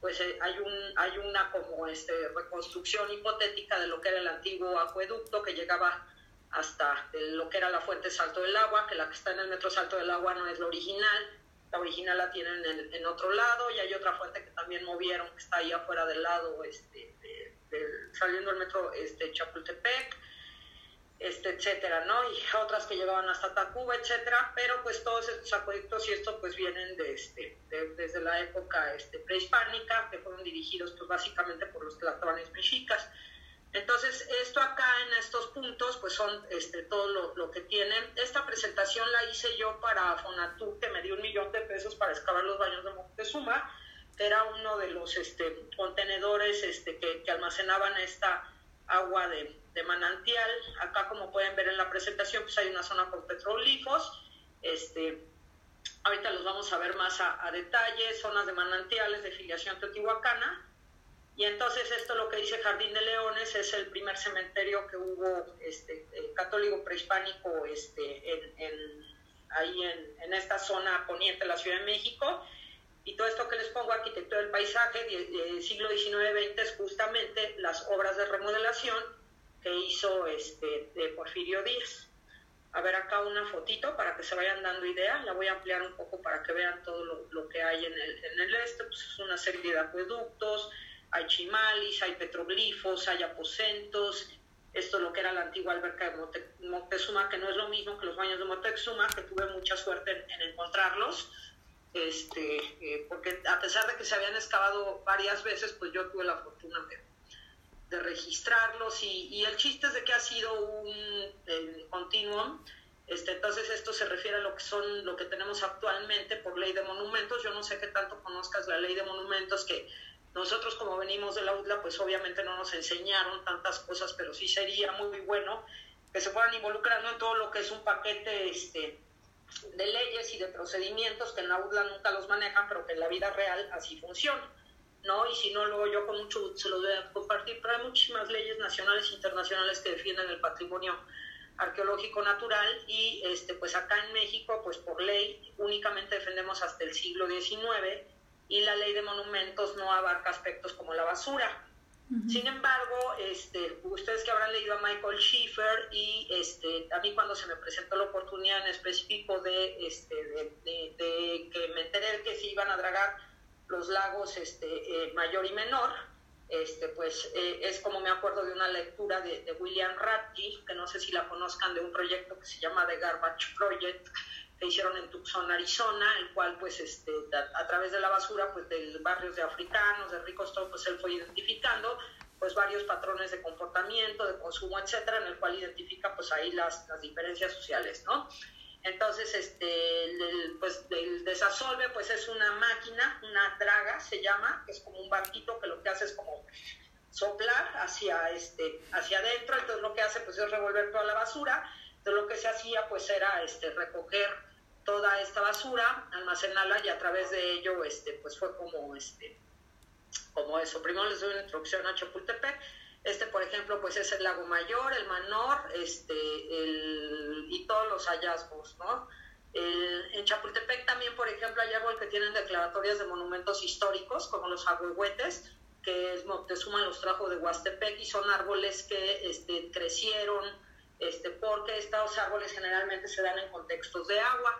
pues eh, hay, un, hay una como este, reconstrucción hipotética de lo que era el antiguo acueducto que llegaba hasta lo que era la fuente Salto del Agua, que la que está en el metro Salto del Agua no es la original, la original la tienen en, en otro lado y hay otra fuente que también movieron que está ahí afuera del lado, este, saliendo del metro este, Chapultepec este, etcétera, ¿no? Y otras que llegaban hasta Tacuba, etcétera, pero pues todos estos acueductos y esto pues vienen de, este, desde la época este, prehispánica, que fueron dirigidos pues básicamente por los tlatoanes mexicas. Entonces, esto acá en estos puntos, pues son este, todo lo, lo, que tienen. Esta presentación la hice yo para Fonatur, que me dio un millón de pesos para excavar los baños de Moctezuma, que era uno de los este, contenedores este, que, que almacenaban esta agua de, de, manantial. Acá, como pueden ver en la presentación, pues hay una zona con petrolíferos. Este, ahorita los vamos a ver más a, detalle, zonas de manantiales de filiación teotihuacana. Y entonces esto lo que dice Jardín de Leones es el primer cementerio que hubo este, católico prehispánico este, en, ahí en, en, esta zona poniente de la Ciudad de México. Y todo esto que les pongo, arquitectura del paisaje, del siglo XIX-XX, es justamente las obras de remodelación que hizo este, de Porfirio Díaz. A ver acá una fotito para que se vayan dando idea, la voy a ampliar un poco para que vean todo lo, que hay en el, en el este, pues es una serie de acueductos, hay chimalis, hay petroglifos, hay aposentos, esto es lo que era la antigua alberca de Moctezuma, que no es lo mismo que los baños de Moctezuma, que tuve mucha suerte en encontrarlos, este, eh, porque a pesar de que se habían excavado varias veces, pues yo tuve la fortuna de, registrarlos y, el chiste es de que ha sido un eh, continuum. Este, entonces esto se refiere a lo que son lo que tenemos actualmente por ley de monumentos. Yo no sé qué tanto conozcas la ley de monumentos que nosotros como venimos de la UDLA, pues obviamente no nos enseñaron tantas cosas, pero sí sería muy bueno que se fueran involucrando en todo lo que es un paquete este, de leyes y de procedimientos que en la UDLA nunca los manejan, pero que en la vida real así funciona. ¿no? Y si no, luego yo con mucho gusto se los voy a compartir, pero hay muchísimas leyes nacionales e internacionales que defienden el patrimonio arqueológico natural y este, pues acá en México, pues por ley únicamente defendemos hasta el siglo XIX y la ley de monumentos no abarca aspectos como la basura. Sin embargo, este, ustedes que habrán leído a Michael Schiffer y este, a mí cuando se me presentó la oportunidad en específico de, este, de, que me enteré que se iban a dragar los lagos este, eh, mayor y menor, este, pues eh, es como me acuerdo de una lectura de, William Ratke, que no sé si la conozcan, de un proyecto que se llama The Garbage Project, que hicieron en Tucson, Arizona, el cual pues este, a, través de la basura, pues de barrios de africanos, de ricos, todo, pues él fue identificando pues varios patrones de comportamiento, de consumo, etcétera, en el cual identifica pues ahí las, las diferencias sociales, ¿no? Entonces, este, el, pues el desasolve pues es una máquina, una draga se llama, que es como un barquito que lo que hace es como soplar hacia, este, hacia adentro, entonces lo que hace pues es revolver toda la basura, entonces lo que se hacía pues era este, recoger toda esta basura, almacenarla y a través de ello este, pues fue como, este, como eso. Primero les doy una introducción a Chapultepec. Este, por ejemplo, pues es el lago mayor, el menor, este, el, y todos los hallazgos, ¿no? en Chapultepec también, por ejemplo, hay árboles que tienen declaratorias de monumentos históricos, como los agüehuetes, que es Moctezuma los trajo de Huastepec y son árboles que este, crecieron, este, porque estos árboles generalmente se dan en contextos de agua.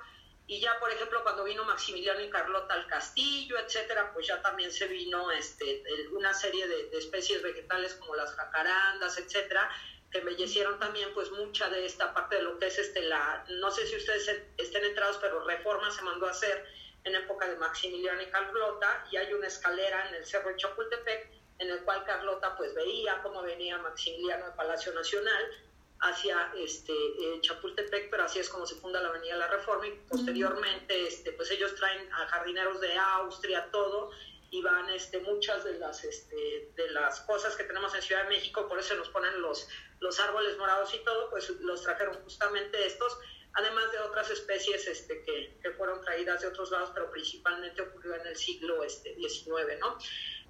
Y ya, por ejemplo, cuando vino Maximiliano y Carlota al castillo, etcétera, pues ya también se vino este, una serie de, especies vegetales como las jacarandas, etcétera, que embellecieron también pues mucha de esta parte de lo que es este la no sé si ustedes estén entrados pero reforma se mandó a hacer en época de Maximiliano y Carlota y hay una escalera en el cerro de Chapultepec en el cual Carlota pues veía cómo venía Maximiliano al Palacio Nacional hacia este, eh, Chapultepec, pero así es como se funda la Avenida La Reforma y posteriormente este, pues ellos traen a jardineros de Austria, todo, y van este, muchas de las, este, de las cosas que tenemos en Ciudad de México, por eso nos ponen los, los árboles morados y todo, pues los trajeron justamente estos, además otras especies este, que, que, fueron traídas de otros lados, pero principalmente ocurrió en el siglo este, XIX, ¿no?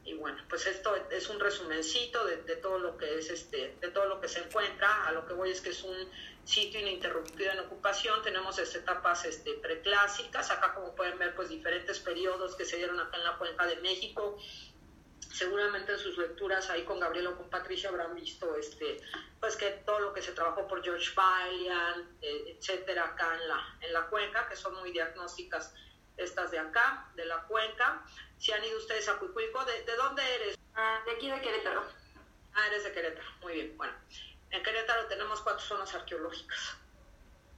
Y bueno, pues esto es un resumencito de, todo lo que es este, de todo lo que se encuentra. A lo que voy es que es un sitio ininterrumpido en ocupación. Tenemos etapas este, preclásicas. Acá, como pueden ver, pues diferentes periodos que se dieron acá en la cuenca de México seguramente en sus lecturas ahí con Gabriel o con Patricia habrán visto este pues que todo lo que se trabajó por George Balian, eh, etcétera, acá en la, en la cuenca, que son muy diagnósticas estas de acá, de la cuenca. Si han ido ustedes a Cuicuilco, ¿de, de dónde eres? Ah, de aquí de Querétaro. Ah, eres de Querétaro, muy bien. Bueno, en Querétaro tenemos cuatro zonas arqueológicas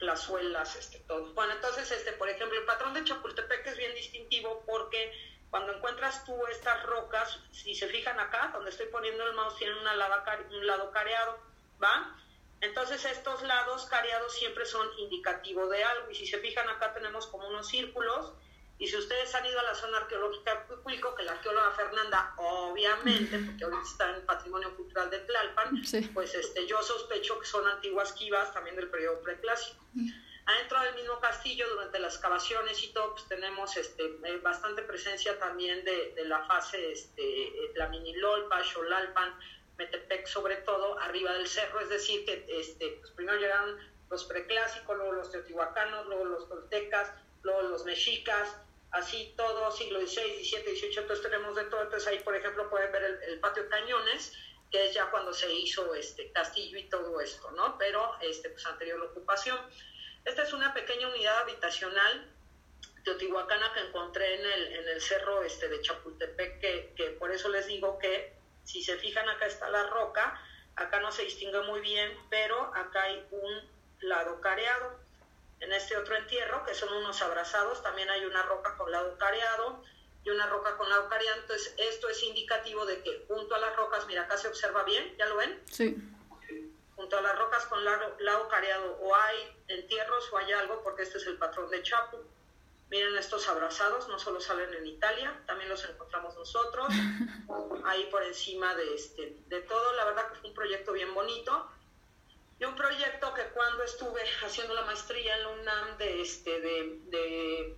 plazuelas, este, todo. Bueno, entonces, este, por ejemplo, el patrón de Chapultepec es bien distintivo porque cuando encuentras tú estas rocas, si se fijan acá, donde estoy poniendo el mouse, tienen una lava, un lado careado, ¿va? Entonces estos lados careados siempre son indicativo de algo. Y si se fijan acá tenemos como unos círculos. Y si ustedes han ido a la zona arqueológica de Cuicuilco, que la arqueóloga Fernanda, obviamente, porque ahorita está en Patrimonio Cultural de Tlalpan, pues este, yo sospecho que son antiguas quivas también del periodo preclásico. Adentro del mismo castillo, durante las excavaciones y todo, pues tenemos este, eh, bastante presencia también de, de la fase, este, eh, la Minilolpa, Xolalpan, Metepec, sobre todo, arriba del cerro, es decir, que este, pues primero llegaron los preclásicos, luego los teotihuacanos, luego los toltecas, luego los mexicas, así todo, siglo XVI, XVII, XVIII, entonces tenemos de todo, entonces ahí, por ejemplo, pueden ver el, patio Cañones, que es ya cuando se hizo este castillo y todo esto, ¿no? Pero, este, pues anterior a la ocupación. Esta es una pequeña unidad habitacional teotihuacana que encontré en el, en el cerro este de Chapultepec, que, que, por eso les digo que si se fijan acá está la roca, acá no se distingue muy bien, pero acá hay un lado careado. En este otro entierro, que son unos abrazados, también hay una roca con lado careado y una roca con lado careado. Entonces, esto es indicativo de que junto a las rocas, mira, acá se observa bien, ¿ya lo ven? Sí junto a las rocas con lado, lado careado o hay entierros o hay algo, porque este es el patrón de Chapu. Miren estos abrazados, no solo salen en Italia, también los encontramos nosotros, ahí por encima de, este, de todo. La verdad que fue un proyecto bien bonito. Y un proyecto que cuando estuve haciendo la maestría en la UNAM de, este, de, de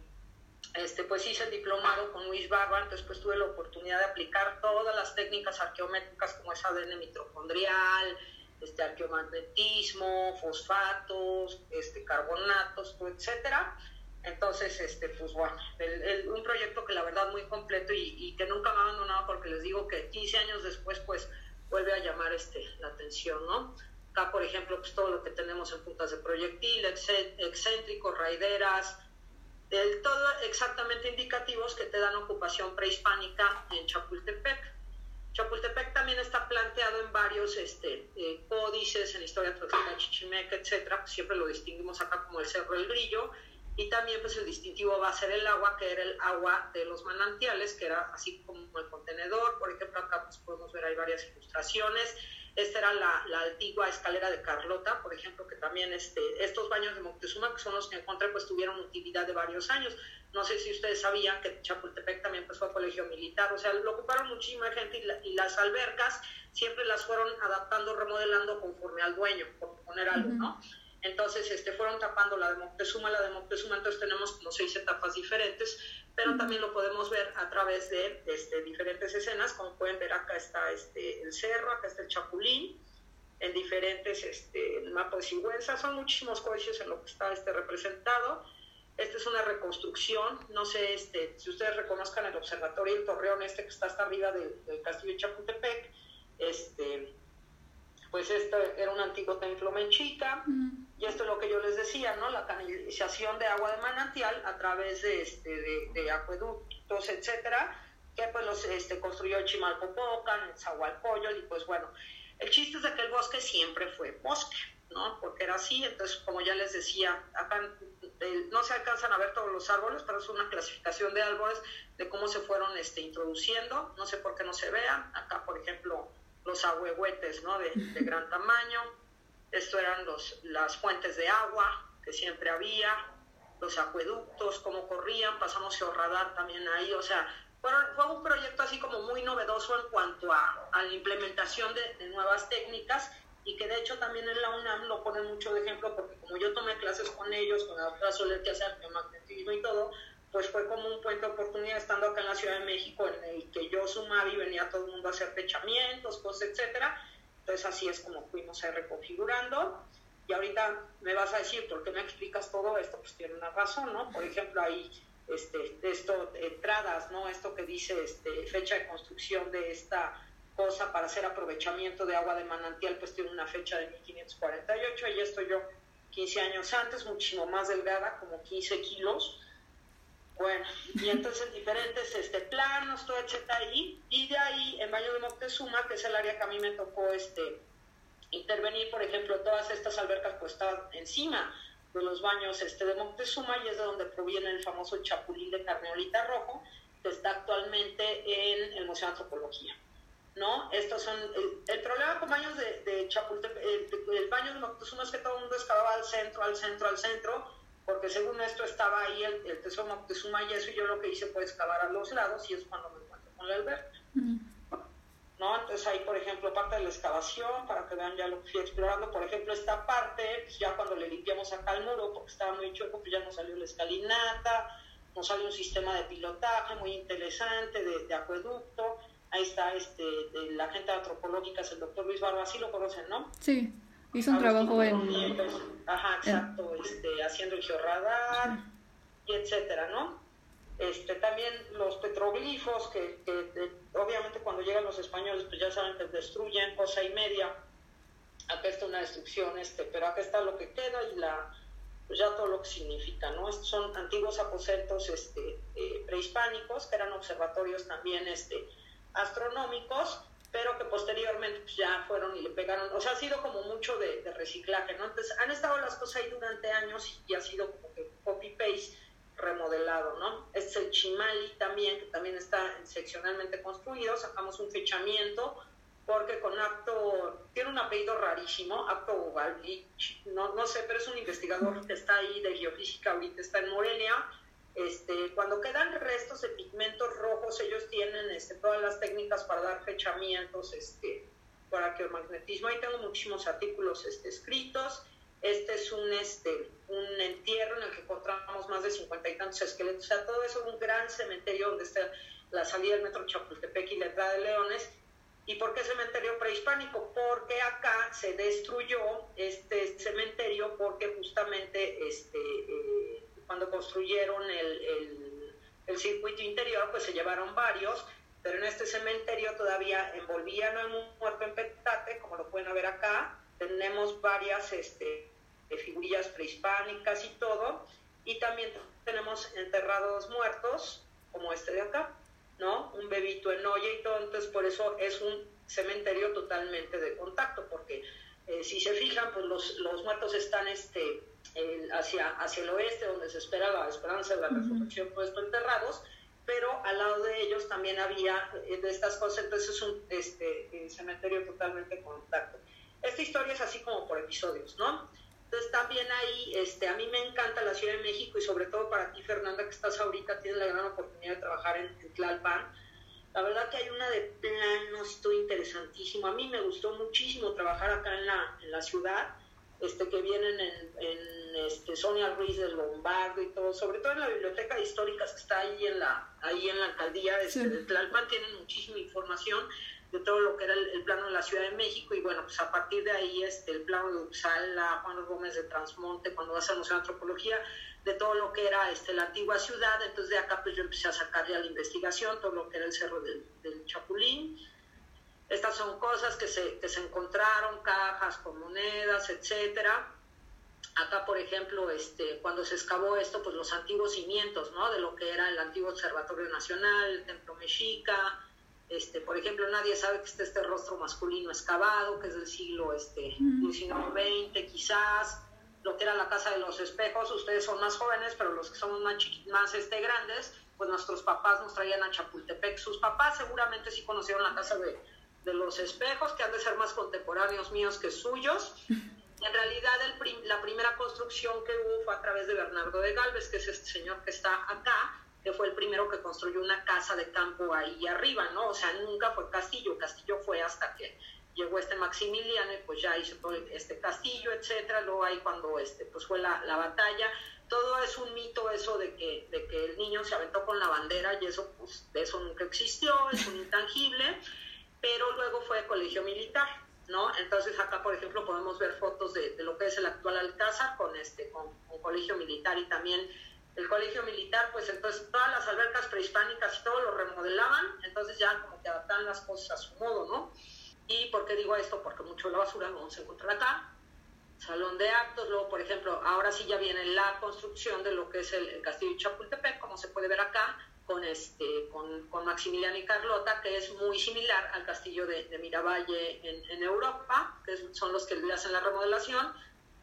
este, pues hice el diplomado con Luis Barba, entonces pues tuve la oportunidad de aplicar todas las técnicas arqueométricas como es ADN mitocondrial, este, arqueomagnetismo, fosfatos, este, carbonatos, etcétera. Entonces, este, pues bueno, un proyecto que la verdad muy completo y, que nunca me ha abandonado porque les digo que 15 años después, pues vuelve a llamar este, la atención, ¿no? Acá, por ejemplo, pues todo lo que tenemos en puntas de proyectil, excéntricos, raideras, del todo exactamente indicativos que te dan ocupación prehispánica en Chapultepec. Chapultepec también está planteado en varios este, eh, códices, en historia tolteca, chichimeca, etcétera. Siempre lo distinguimos acá como el Cerro del Grillo. Y también pues el distintivo va a ser el agua, que era el agua de los manantiales, que era así como el contenedor. Por ejemplo, acá pues, podemos ver hay varias ilustraciones. Esta era la, la, antigua escalera de Carlota, por ejemplo, que también este, estos baños de Moctezuma, que son los que encontré, pues tuvieron utilidad de varios años. No sé si ustedes sabían que Chapultepec también pues, fue colegio militar, o sea, lo ocuparon muchísima gente y, y, las albercas siempre las fueron adaptando, remodelando conforme al dueño, por poner algo, ¿no? Entonces, este, fueron tapando la de Moctezuma, la de Moctezuma, entonces tenemos como seis etapas diferentes, pero también lo podemos ver a través de este, diferentes escenas, como pueden ver acá está este, el cerro, acá está el chapulín, en diferentes este, el mapa de Sigüenza, son muchísimos códices en lo que está este, representado, esta es una reconstrucción, no sé este, si ustedes reconozcan el observatorio el torreón este que está hasta arriba del, del castillo de Chapultepec, este, pues esto era un antiguo templo menchica, mm. y esto es lo que yo les decía, ¿no? La canalización de agua de manantial a través de, este, de, de acueductos, etcétera, que pues los este, construyó Chimalpopocan, el Zahualcoyol, y pues bueno, el chiste es de que el bosque siempre fue bosque, ¿no? Porque era así, entonces como ya les decía, acá no se alcanzan a ver todos los árboles, pero es una clasificación de árboles de cómo se fueron este, introduciendo, no sé por qué no se vean, acá por ejemplo los ahuehuetes ¿no? de, de gran tamaño, esto eran los, las fuentes de agua que siempre había, los acueductos, cómo corrían, pasamos radar también ahí, o sea, fueron, fue un proyecto así como muy novedoso en cuanto a, a la implementación de, de, nuevas técnicas y que de hecho también en la UNAM lo pone mucho de ejemplo porque como yo tomé clases con ellos, con la doctora Soler que hace magnetismo y todo, pues fue como un puente de oportunidad estando acá en la Ciudad de México en el que yo sumaba y venía todo el mundo a hacer fechamientos, cosas, etcétera. Entonces así es como fuimos reconfigurando. Y ahorita me vas a decir, ¿por qué me explicas todo esto? Pues tiene una razón, ¿no? Por ejemplo, ahí este, esto, entradas, ¿no? Esto que dice este, fecha de construcción de esta cosa para hacer aprovechamiento de agua de manantial, pues tiene una fecha de 1548, y estoy yo 15 años antes, muchísimo más delgada, como 15 kilos, bueno, y entonces diferentes este, planos, todo, etcétera, ahí, y de ahí en Baño de Moctezuma, que es el área que a mí me tocó este, intervenir, por ejemplo, todas estas albercas pues estaban encima de los baños este, de Moctezuma y es de donde proviene el famoso chapulín de carneolita rojo, que está actualmente en el Museo de Antropología. ¿no? Estos son, el, problema con baños de, de el, el, baño de Moctezuma es que todo el mundo excavaba al centro, al centro, al centro, porque según esto estaba ahí el, el tesoro Moctezuma y eso, y yo lo que hice fue excavar a los lados y es cuando me encuentro con la alberca. ¿No? Entonces ahí, por ejemplo, parte de la excavación, para que vean ya lo que fui explorando, por ejemplo, esta parte, pues ya cuando le limpiamos acá el muro, porque estaba muy chueco, pues ya nos salió la escalinata, nos salió un sistema de pilotaje muy interesante, de, de acueducto, ahí está este, de la gente antropológica, es el doctor Luis Barba, sí lo conocen, ¿no? Sí. Hizo un trabajo en... Ajá, exacto, este, haciendo el georradar, y etcétera, ¿no? Este, también los petroglifos, que, obviamente cuando llegan los españoles, pues ya saben que destruyen cosa y media. Acá está una destrucción, este, pero acá está lo que queda y la, pues ya todo lo que significa, ¿no? Estos son antiguos aposentos este, eh, prehispánicos, que eran observatorios también este, astronómicos, pero que posteriormente pues, ya fueron y le pegaron, o sea, ha sido como mucho de, reciclaje, ¿no? Entonces, han estado las cosas ahí durante años y ha sido como que copy-paste remodelado, ¿no? Este es el Chimali también, que también está seccionalmente construido, sacamos un fechamiento, porque con Acto, tiene un apellido rarísimo, Acto Galvich, no, no sé, pero es un investigador que está ahí de geofísica, ahorita está en Morelia, este, cuando quedan restos de pigmentos rojos, ellos tienen este, todas las técnicas para dar fechamientos este, por arqueomagnetismo. Ahí tengo muchísimos artículos este, escritos. Este es un, este, un entierro en el que encontramos más de cincuenta y tantos esqueletos. O sea, todo eso es un gran cementerio donde está la salida del metro Chapultepec y la entrada de Leones. ¿Y por qué cementerio prehispánico? Porque acá se destruyó este cementerio porque justamente este, eh, cuando construyeron el, el, circuito interior, pues se llevaron varios, pero en este cementerio todavía envolvían al muerto en petate, como lo pueden ver acá, tenemos varias este, figurillas prehispánicas y todo, y también tenemos enterrados muertos, como este de acá, ¿no? Un bebito en olla y todo, entonces por eso es un cementerio totalmente de contacto, porque eh, si se fijan, pues los, los muertos están este, hacia, hacia el oeste, donde se esperaba la esperanza de la resurrección, puesto enterrados, pero al lado de ellos también había eh, de estas cosas, entonces es un este, cementerio totalmente contacto. Esta historia es así como por episodios, ¿no? Entonces también ahí, este, a mí me encanta la Ciudad de México y sobre todo para ti, Fernanda, que estás ahorita, tienes la gran oportunidad de trabajar en, en Tlalpan. La verdad que hay una de planos, esto interesantísimo. A mí me gustó muchísimo trabajar acá en la, en la ciudad este, que vienen en, en este, Sonia Ruiz del Lombardo y todo, sobre todo en la biblioteca de históricas que está ahí en la, ahí en la alcaldía este, de Tlalpan, tienen muchísima información de todo lo que era el, plano de la Ciudad de México y bueno, pues a partir de ahí este, el plano de Uppsala, Juan Gómez de Transmonte, cuando vas al Museo de Antropología, de todo lo que era este, la antigua ciudad, entonces de acá pues yo empecé a sacar ya la investigación, todo lo que era el Cerro del, del Chapulín, estas son cosas que se, que se encontraron, cajas con monedas, etcétera. Acá, por ejemplo, este, cuando se excavó esto, pues los antiguos cimientos, ¿no? De lo que era el antiguo Observatorio Nacional, el Templo Mexica. Este, por ejemplo, nadie sabe que está este rostro masculino excavado, que es del siglo este, XIX-XX, quizás. Lo que era la Casa de los Espejos, ustedes son más jóvenes, pero los que somos más, más este, grandes, pues nuestros papás nos traían a Chapultepec. Sus papás seguramente sí conocieron la Casa de, de los espejos, que han de ser más contemporáneos míos que suyos. En realidad, el la primera construcción que hubo fue a través de Bernardo de Galvez, que es este señor que está acá, que fue el primero que construyó una casa de campo ahí arriba, ¿no? O sea, nunca fue castillo, castillo fue hasta que llegó este Maximiliano y pues ya hizo todo este castillo, etcétera. Luego ahí cuando este, pues fue la, la batalla, todo es un mito eso de que, de que el niño se aventó con la bandera y eso, pues, de eso nunca existió, es un intangible, pero luego fue colegio militar, ¿no? Entonces acá, por ejemplo, podemos ver fotos de, de lo que es el actual Alcázar con, este, con, colegio militar y también el colegio militar, pues entonces todas las albercas prehispánicas y todo lo remodelaban, entonces ya como que adaptaban las cosas a su modo, ¿no? ¿Y por qué digo esto? Porque mucho de la basura no se encuentra acá, salón de actos, luego por ejemplo, ahora sí ya viene la construcción de lo que es el, castillo de Chapultepec, como se puede ver acá, con, este, con, con, Maximiliano y Carlota, que es muy similar al castillo de, de Miravalle en, en, Europa, que son los que le hacen la remodelación,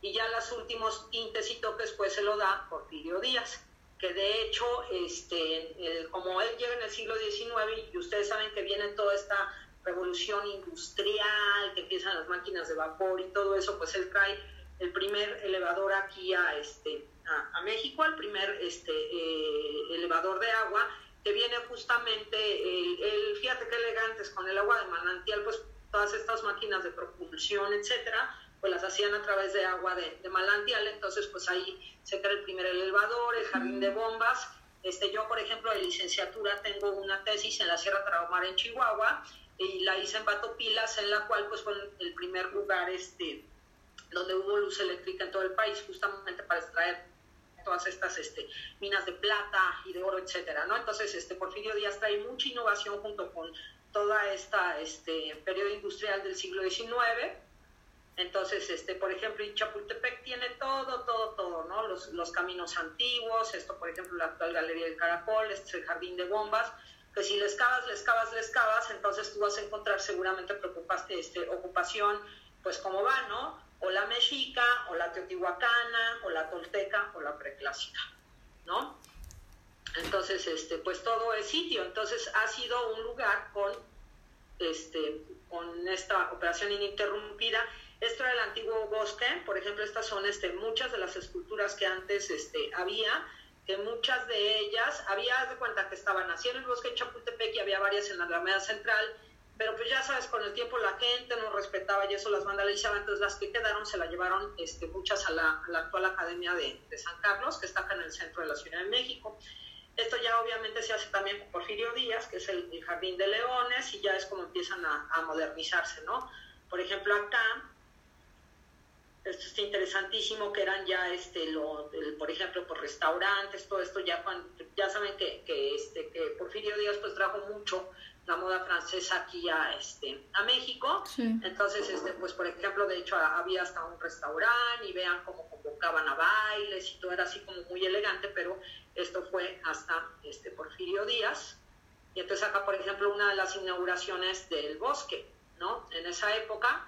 y ya los últimos tintes y toques pues se lo da Porfirio Díaz, que de hecho, este, como él llega en el siglo XIX y ustedes saben que viene toda esta revolución industrial, que empiezan las máquinas de vapor y todo eso, pues él trae el primer elevador aquí a, este, a, México, el primer este, eh, elevador de agua, que viene justamente, el, fíjate qué elegantes, con el agua de manantial, pues todas estas máquinas de propulsión, etcétera, pues las hacían a través de agua de, de manantial, entonces pues ahí se crea el primer elevador, el jardín de bombas, este, yo, por ejemplo, de licenciatura tengo una tesis en la Sierra Tarahumara en Chihuahua y la hice en Batopilas, en la cual pues fue el primer lugar este, donde hubo luz eléctrica en todo el país, justamente para extraer todas estas este, minas de plata y de oro, etcétera, ¿no? Entonces, este, Porfirio Díaz trae mucha innovación junto con toda esta este, periodo industrial del siglo XIX. Entonces, este, por ejemplo, Chapultepec tiene todo, todo, todo, ¿no? Los, los caminos antiguos, esto, por ejemplo, la actual Galería del Caracol, este es el Jardín de Bombas, que si les cavas, les cavas, les cavas, entonces tú vas a encontrar seguramente preocupaste este, ocupación, pues como va, ¿no? O la mexica, o la teotihuacana, o la tolteca, o la preclásica, ¿no? Entonces, este, pues todo es sitio. Entonces ha sido un lugar con, este, con esta operación ininterrumpida. Esto era el antiguo bosque, por ejemplo, estas son este, muchas de las esculturas que antes este, había que muchas de ellas, había de cuenta que estaban así en el bosque de Chapultepec y había varias en la Alameda Central, pero pues ya sabes, con el tiempo la gente no respetaba y eso las vandalizaba, entonces las que quedaron se las llevaron este, muchas a la, a la actual Academia de, de, San Carlos, que está acá en el centro de la Ciudad de México. Esto ya obviamente se hace también con Porfirio Díaz, que es el, el Jardín de Leones, y ya es como empiezan a, a modernizarse, ¿no? Por ejemplo, acá esto está interesantísimo, que eran ya, este, lo, el, por ejemplo, por restaurantes, todo esto, ya, cuando, ya saben que, que, este, que Porfirio Díaz pues trajo mucho la moda francesa aquí a, este, a México. Sí. Entonces, este, pues, por ejemplo, de hecho, había hasta un restaurante y vean cómo convocaban a bailes y todo era así como muy elegante, pero esto fue hasta este, Porfirio Díaz. Y entonces acá, por ejemplo, una de las inauguraciones del bosque, ¿no? En esa época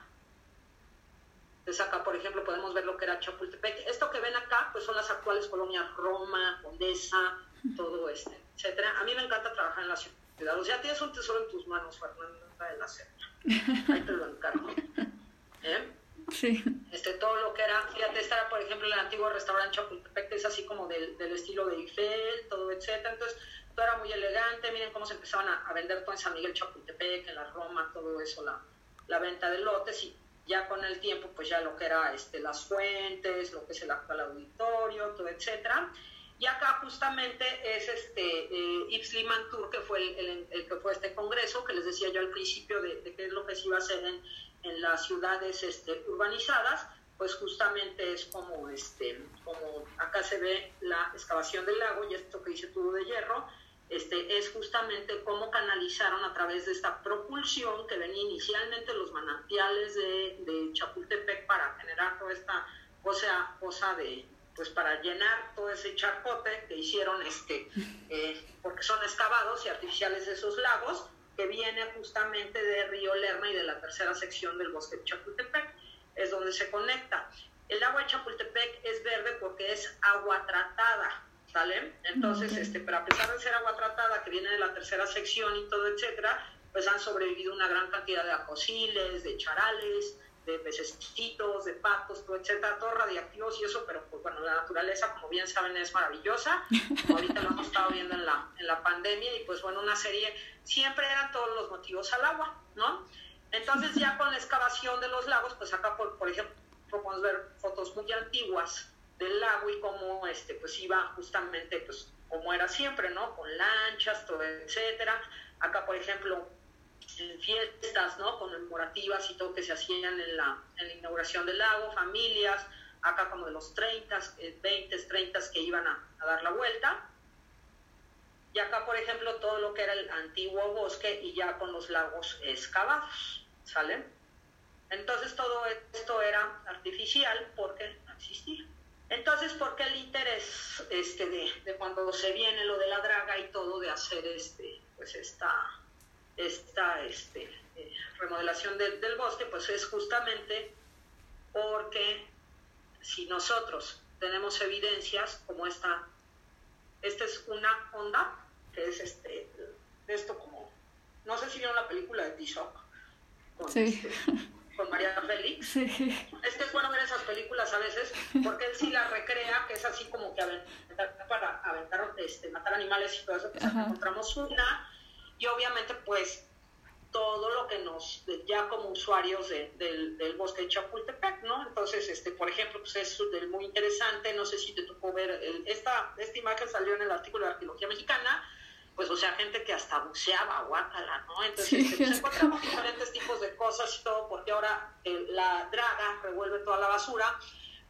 entonces acá, por ejemplo, podemos ver lo que era Chapultepec. Esto que ven acá, pues son las actuales colonias Roma, Condesa, todo este, etcétera. A mí me encanta trabajar en la ciudad. O sea, tienes un tesoro en tus manos, Fernanda de la. Ahí te lo encargo. ¿Eh? Sí. Este, todo lo que era, fíjate, este era, por ejemplo, el antiguo restaurante Chapultepec, que es así como del, del estilo de Eiffel, todo, etcétera. Entonces, todo era muy elegante. Miren cómo se empezaban a, a vender todo en San Miguel Chapultepec, en la Roma, todo eso, la, la venta de lotes. Y ya con el tiempo, pues ya lo que era este, las fuentes, lo que es el actual auditorio, todo, etcétera. Y acá justamente es este eh, Yves Limantour, que fue el, el, que fue este congreso, que les decía yo al principio de, de qué es lo que se iba a hacer en, en las ciudades este, urbanizadas, pues justamente es como, este, como acá se ve la excavación del lago y esto que dice tubo de hierro, este, es justamente cómo canalizaron a través de esta propulsión que venía inicialmente los manantiales de, de Chapultepec para generar toda esta cosa, cosa de, pues para llenar todo ese charcote que hicieron, este, eh, porque son excavados y artificiales esos lagos, que viene justamente de Río Lerma y de la tercera sección del bosque de Chapultepec, es donde se conecta. El agua de Chapultepec es verde porque es agua tratada, ¿sale? Entonces, este, pero a pesar de ser agua tratada, que viene de la tercera sección y todo, etcétera, pues han sobrevivido una gran cantidad de acosiles, de charales, de pececitos, de patos, todo, etcétera, todos radiactivos y eso, pero pues bueno, la naturaleza, como bien saben, es maravillosa. Ahorita lo hemos estado viendo en la, en la pandemia y pues bueno, una serie, siempre eran todos los motivos al agua, ¿no? Entonces ya con la excavación de los lagos, pues acá por, por ejemplo podemos ver fotos muy antiguas del lago y cómo este, pues iba justamente pues como era siempre, ¿no? Con lanchas, todo, etcétera. Acá, por ejemplo, fiestas, ¿no? Conmemorativas y todo que se hacían en la, en la inauguración del lago, familias, acá como de los 30, 20, 30 que iban a, a dar la vuelta. Y acá, por ejemplo, todo lo que era el antiguo bosque y ya con los lagos excavados, ¿sale? Entonces todo esto era artificial porque no existía. Entonces, ¿por qué el interés este, de, de, cuando se viene lo de la draga y todo de hacer este, pues esta, esta este, eh, remodelación del bosque? Pues es justamente porque si nosotros tenemos evidencias como esta, esta es una onda, que es este, esto como, no sé si vieron la película de T-Shock. Sí. Este, con María Félix. Sí. Es que es bueno ver esas películas a veces, porque él sí las recrea, que es así como que aventar, para aventar, este, matar animales y todo eso, pues encontramos una, y obviamente pues todo lo que nos, ya como usuarios del, del, bosque de Chapultepec, ¿no? Entonces, este, por ejemplo, pues es muy interesante, no sé si te tocó ver, esta, esta imagen salió en el artículo de Arqueología Mexicana, pues, o sea, gente que hasta buceaba, guácala, ¿no? Entonces, pues, encontramos diferentes tipos de cosas y todo, porque ahora eh, la draga revuelve toda la basura,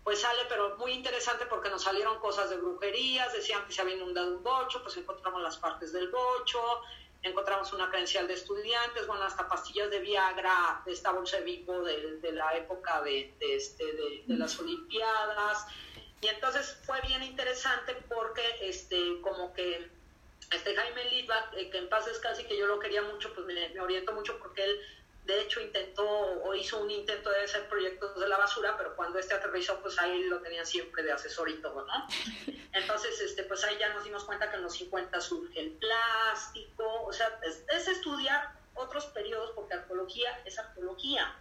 pues sale, pero muy interesante porque nos salieron cosas de brujerías, decían que se había inundado un bocho, pues encontramos las partes del bocho, encontramos una credencial de estudiantes, bueno, hasta pastillas de Viagra, de esta bolsa de de, de la época de, de, este, de, de las Olimpiadas, y entonces fue bien interesante porque, este, como que este Jaime Litvak, eh, que en paz descanse, que yo lo quería mucho, pues me, oriento mucho porque él de hecho intentó o hizo un intento de hacer proyectos de la basura, pero cuando este aterrizó, pues ahí lo tenían siempre de asesor y todo, ¿no? Entonces, este, pues ahí ya nos dimos cuenta que en los 50 surge el plástico, o sea, es, es estudiar otros periodos, porque arqueología es arqueología,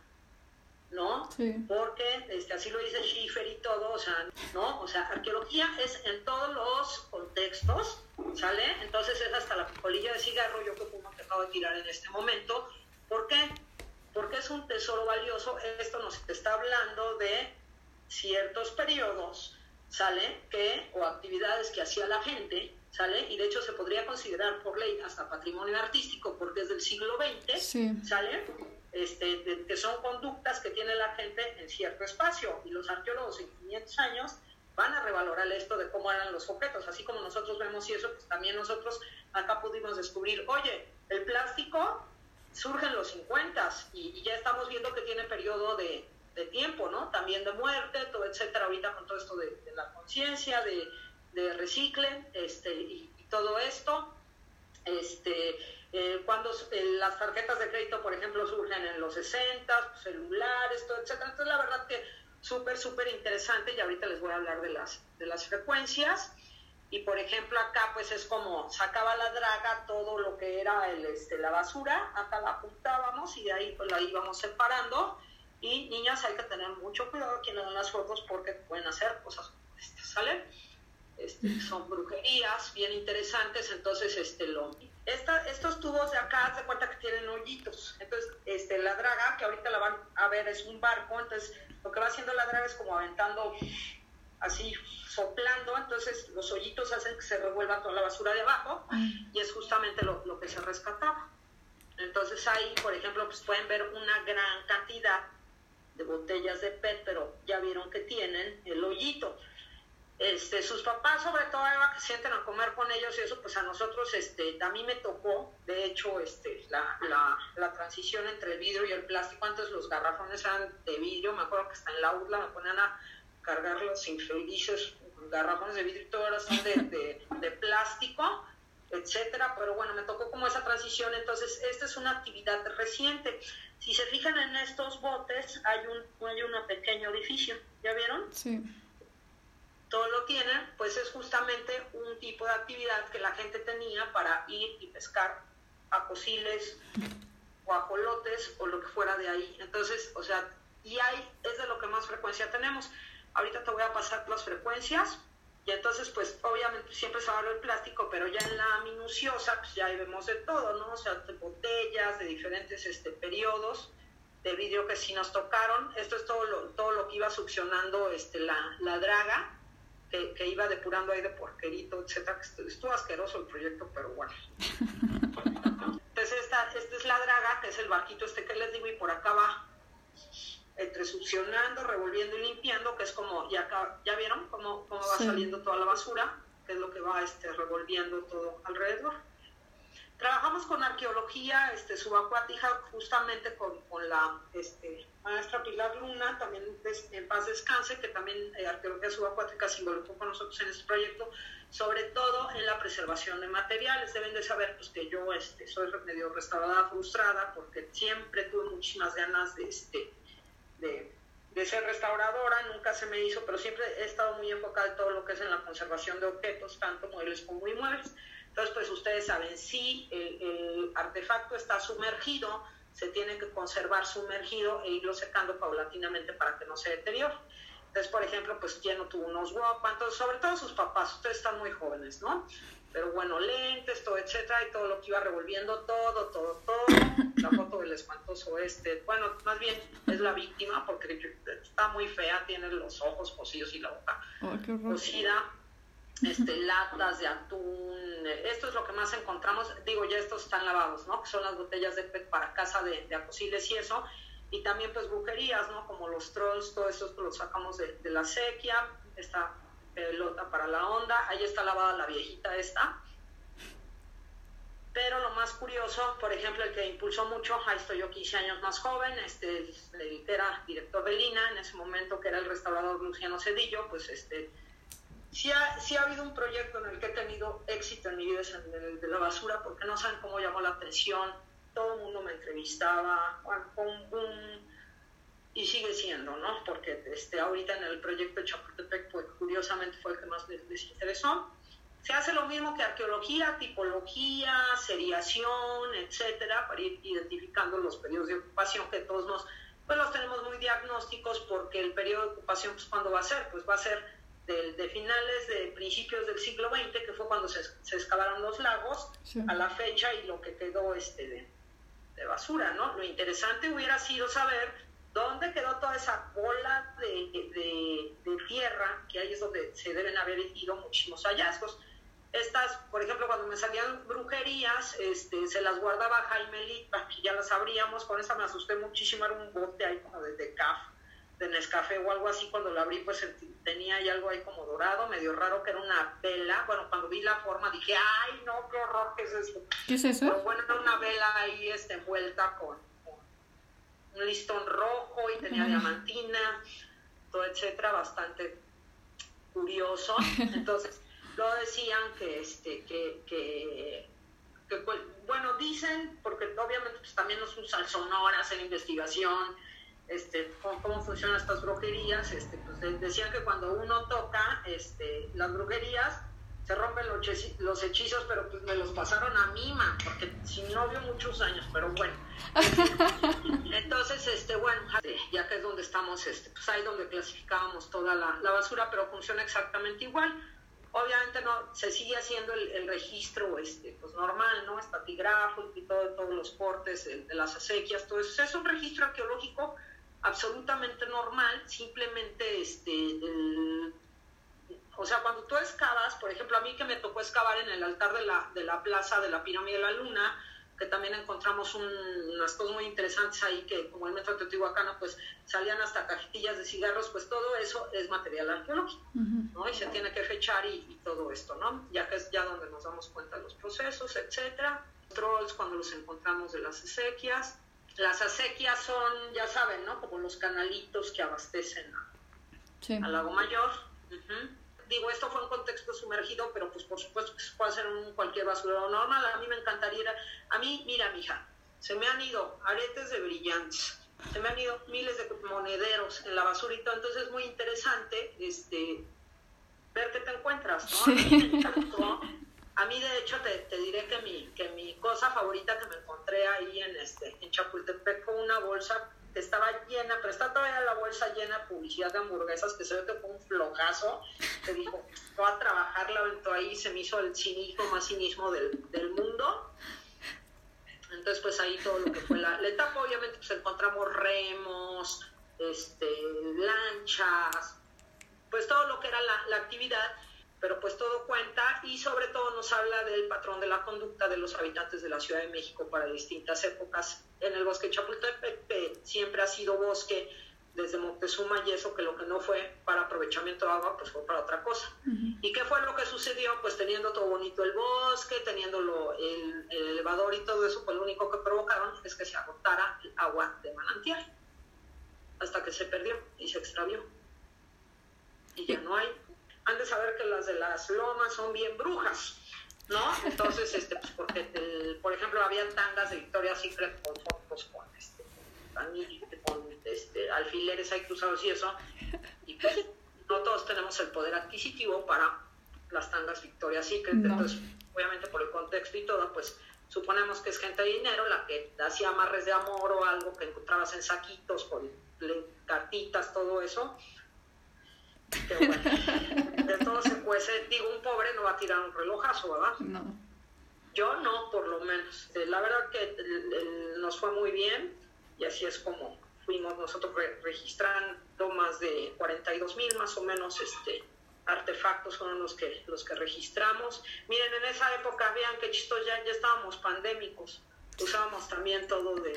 ¿no? Porque este, así lo dice Schiffer y todo, o sea, ¿no? O sea, arqueología es en todos los contextos, ¿sale? Entonces es hasta la colilla de cigarro, yo que como que acabo de tirar en este momento. ¿Por qué? Porque es un tesoro valioso. Esto nos está hablando de ciertos periodos, ¿sale? Que, o actividades que hacía la gente, ¿sale? Y de hecho se podría considerar por ley hasta patrimonio artístico porque es del siglo XX, ¿sale? Este, que son conductas que tiene la gente en cierto espacio y los arqueólogos en 500 años van a revalorar esto de cómo eran los objetos, así como nosotros vemos y eso, pues también nosotros acá pudimos descubrir, oye, el plástico surge en los 50 y, y ya estamos viendo que tiene periodo de, de, tiempo, ¿no? También de muerte, todo, etcétera, ahorita con todo esto de, de la conciencia, de, de, recicle, este, y, y todo esto, este, eh, cuando eh, las tarjetas de crédito, por ejemplo, surgen en los 60, celulares, todo, etc. Entonces, la verdad que súper, súper interesante y ahorita les voy a hablar de las, de las frecuencias. Y, por ejemplo, acá pues es como sacaba la draga todo lo que era el, este, la basura, acá la apuntábamos y de ahí pues la íbamos separando. Y niñas, hay que tener mucho cuidado quienes dan las fotos porque pueden hacer cosas como estas, ¿sale? Este, son brujerías bien interesantes, entonces este, lo, esta, estos tubos de acá, se cuenta que tienen hoyitos, entonces este, la draga, que ahorita la van a ver, es un barco, entonces lo que va haciendo la draga es como aventando así, soplando, entonces los hoyitos hacen que se revuelva toda la basura de abajo y es justamente lo, lo que se rescataba. Entonces ahí, por ejemplo, pues pueden ver una gran cantidad de botellas de PET, pero ya vieron que tienen el hoyito. Este, sus papás sobre todo que sienten a comer con ellos y eso pues a nosotros este a mí me tocó de hecho este la, la, la, transición entre el vidrio y el plástico. Antes los garrafones eran de vidrio me acuerdo que hasta en la URLA me ponían a cargar los infelices garrafones de vidrio y todo ahora de, de, de plástico etcétera. Pero bueno me tocó como esa transición. Entonces esta es una actividad reciente. Si se fijan en estos botes hay un hay un pequeño edificio ¿ya vieron? sí todo lo tienen, pues es justamente un tipo de actividad que la gente tenía para ir y pescar acosiles o ajolotes o lo que fuera de ahí. Entonces, o sea, y ahí es de lo que más frecuencia tenemos. Ahorita te voy a pasar las frecuencias y entonces, pues obviamente siempre se a ver el plástico, pero ya en la minuciosa, pues ya vemos de todo, ¿no? O sea, de botellas, de diferentes este, periodos, de vidrio que sí nos tocaron. Esto es todo lo, todo lo que iba succionando este, la, la draga, que, que, iba depurando ahí de porquerito, etcétera. Estuvo asqueroso el proyecto, pero bueno. Entonces esta, esta es la draga, que es el barquito este que les digo, y por acá va entre succionando, revolviendo y limpiando, que es como, ya, ya vieron cómo, cómo va saliendo toda la basura, que es lo que va este, revolviendo todo alrededor. Trabajamos con arqueología este, subacuática justamente con, con la este, maestra Pilar Luna, también en paz descanse, que también eh, arqueología subacuática se involucró con nosotros en este proyecto, sobre todo en la preservación de materiales. Deben de saber pues, que yo este, soy medio restauradora frustrada porque siempre tuve muchísimas ganas de, este, de, de, ser restauradora, nunca se me hizo, pero siempre he estado muy enfocada en todo lo que es en la conservación de objetos, tanto muebles como inmuebles. Entonces, pues ustedes saben, si el, artefacto está sumergido, se tiene que conservar sumergido e irlo secando paulatinamente para que no se deteriore. Entonces, por ejemplo, pues no tuvo unos guapas, entonces, sobre todo sus papás, ustedes están muy jóvenes, ¿no? Pero bueno, lentes, todo, etcétera, y todo lo que iba revolviendo, todo, todo, todo. La foto del espantoso este, bueno, más bien es la víctima porque está muy fea, tiene los ojos cosidos y la boca cosida este, latas de atún, esto es lo que más encontramos, digo, ya estos están lavados, ¿no? Que son las botellas de PET para casa de, de y eso, y también pues brujerías, ¿no? Como los trolls, todo eso lo sacamos de, de, la sequía, esta pelota para la onda, ahí está lavada la viejita esta. Pero lo más curioso, por ejemplo, el que impulsó mucho, ahí estoy yo 15 años más joven, este, era director de Lina, en ese momento que era el restaurador Luciano Cedillo, pues este si ha, ha habido un proyecto en el que he tenido éxito en mi vida, es el de la basura, porque no saben cómo llamó la atención, todo el mundo me entrevistaba, y sigue siendo, ¿no? Porque este, ahorita en el proyecto de Chapultepec, pues curiosamente fue el que más les, les, interesó. Se hace lo mismo que arqueología, tipología, seriación, etcétera, para ir identificando los periodos de ocupación que todos nos, pues los tenemos muy diagnósticos porque el periodo de ocupación, pues ¿cuándo va a ser? Pues va a ser de, finales de principios del siglo XX, que fue cuando se, se excavaron los lagos, a la fecha y lo que quedó este de, de, basura, ¿no? Lo interesante hubiera sido saber dónde quedó toda esa bola de, de, tierra, que ahí es donde se deben haber ido muchísimos hallazgos. Estas, por ejemplo, cuando me salían brujerías, este, se las guardaba Jaime Lipa, que ya las abríamos, con esa me asusté muchísimo, era un bote ahí como de, de CAF de Nescafé o algo así, cuando lo abrí pues tenía ahí algo ahí como dorado, medio raro que era una vela, bueno, cuando vi la forma dije, ay no, qué horror, ¿qué es eso? ¿Qué es eso? Pero bueno, era una vela ahí este, envuelta con, un listón rojo y tenía diamantina, todo etcétera, bastante curioso, entonces lo decían que este, que, que pues, bueno, dicen, porque obviamente pues, también nos usan sonoras en investigación, este, cómo, funcionan estas brujerías, este, pues decían que cuando uno toca este, las brujerías, se rompen los, hechizos, pero pues me los pasaron a mí, man, porque sin novio muchos años, pero bueno. Entonces, este, bueno, ya que es donde estamos, este, pues ahí donde clasificábamos toda la, la basura, pero funciona exactamente igual. Obviamente no, se sigue haciendo el, el registro este, pues normal, ¿no? Estatigráfico y todo, todos los cortes de, de las acequias, todo eso. Es un registro arqueológico absolutamente normal, simplemente este, o sea, cuando tú excavas, por ejemplo, a mí que me tocó excavar en el altar de la, de la plaza de la pirámide de la luna, que también encontramos unas cosas muy interesantes ahí, que como el metro Teotihuacano, pues salían hasta cajetillas de cigarros, pues todo eso es material arqueológico, ¿no? Y se tiene que fechar y, todo esto, ¿no? Ya que es ya donde nos damos cuenta de los procesos, etcétera. Trolls cuando los encontramos de las acequias, las acequias son, ya saben, ¿no? Como los canalitos que abastecen al lago mayor. Digo, esto fue un contexto sumergido, pero pues por supuesto que puede ser un cualquier basurero normal. A mí me encantaría, a mí, mira, mija, se me han ido aretes de brillantes, se me han ido miles de monederos en la basurita, entonces es muy interesante este, ver qué te encuentras, ¿no? A mí, de hecho, te, te, diré que mi, que mi cosa favorita que me encontré ahí en, este, en Chapultepec fue una bolsa que estaba llena, pero está todavía la bolsa llena de publicidad de hamburguesas, que se ve que fue un flojazo. Te dijo, voy a trabajarla, ahí se me hizo el cinismo más cinismo del, del mundo. Entonces, pues ahí todo lo que fue la, etapa, obviamente, pues encontramos remos, este, lanchas, pues todo lo que era la, la actividad pero pues todo cuenta y sobre todo nos habla del patrón de la conducta de los habitantes de la Ciudad de México para distintas épocas. En el bosque Chapultepec siempre ha sido bosque desde Moctezuma y eso que lo que no fue para aprovechamiento de agua, pues fue para otra cosa. ¿Y qué fue lo que sucedió? Pues teniendo todo bonito el bosque, teniendo el, el, elevador y todo eso, pues lo único que provocaron es que se agotara el agua de manantial, hasta que se perdió y se extravió. Y ya no hay han de saber que las de las lomas son bien brujas, ¿no? Entonces, este, pues porque, por ejemplo, había tangas de Victoria's Secret con fotos con, este, con este, alfileres ahí cruzados y eso, y pues no todos tenemos el poder adquisitivo para las tangas Victoria's Secret, entonces, obviamente por el contexto y todo, pues suponemos que es gente de dinero la que hacía amarres de amor o algo que encontrabas en saquitos con cartitas, todo eso, de todo se cuece. Digo, un pobre no va a tirar un relojazo, ¿verdad? No. Yo no, por lo menos. Eh, la verdad que nos fue muy bien y así es como fuimos nosotros registrando más de 42 mil más o menos este, artefactos fueron los que, los que registramos. Miren, en esa época, vean que chistos, ya, ya estábamos pandémicos. Usábamos también todo de,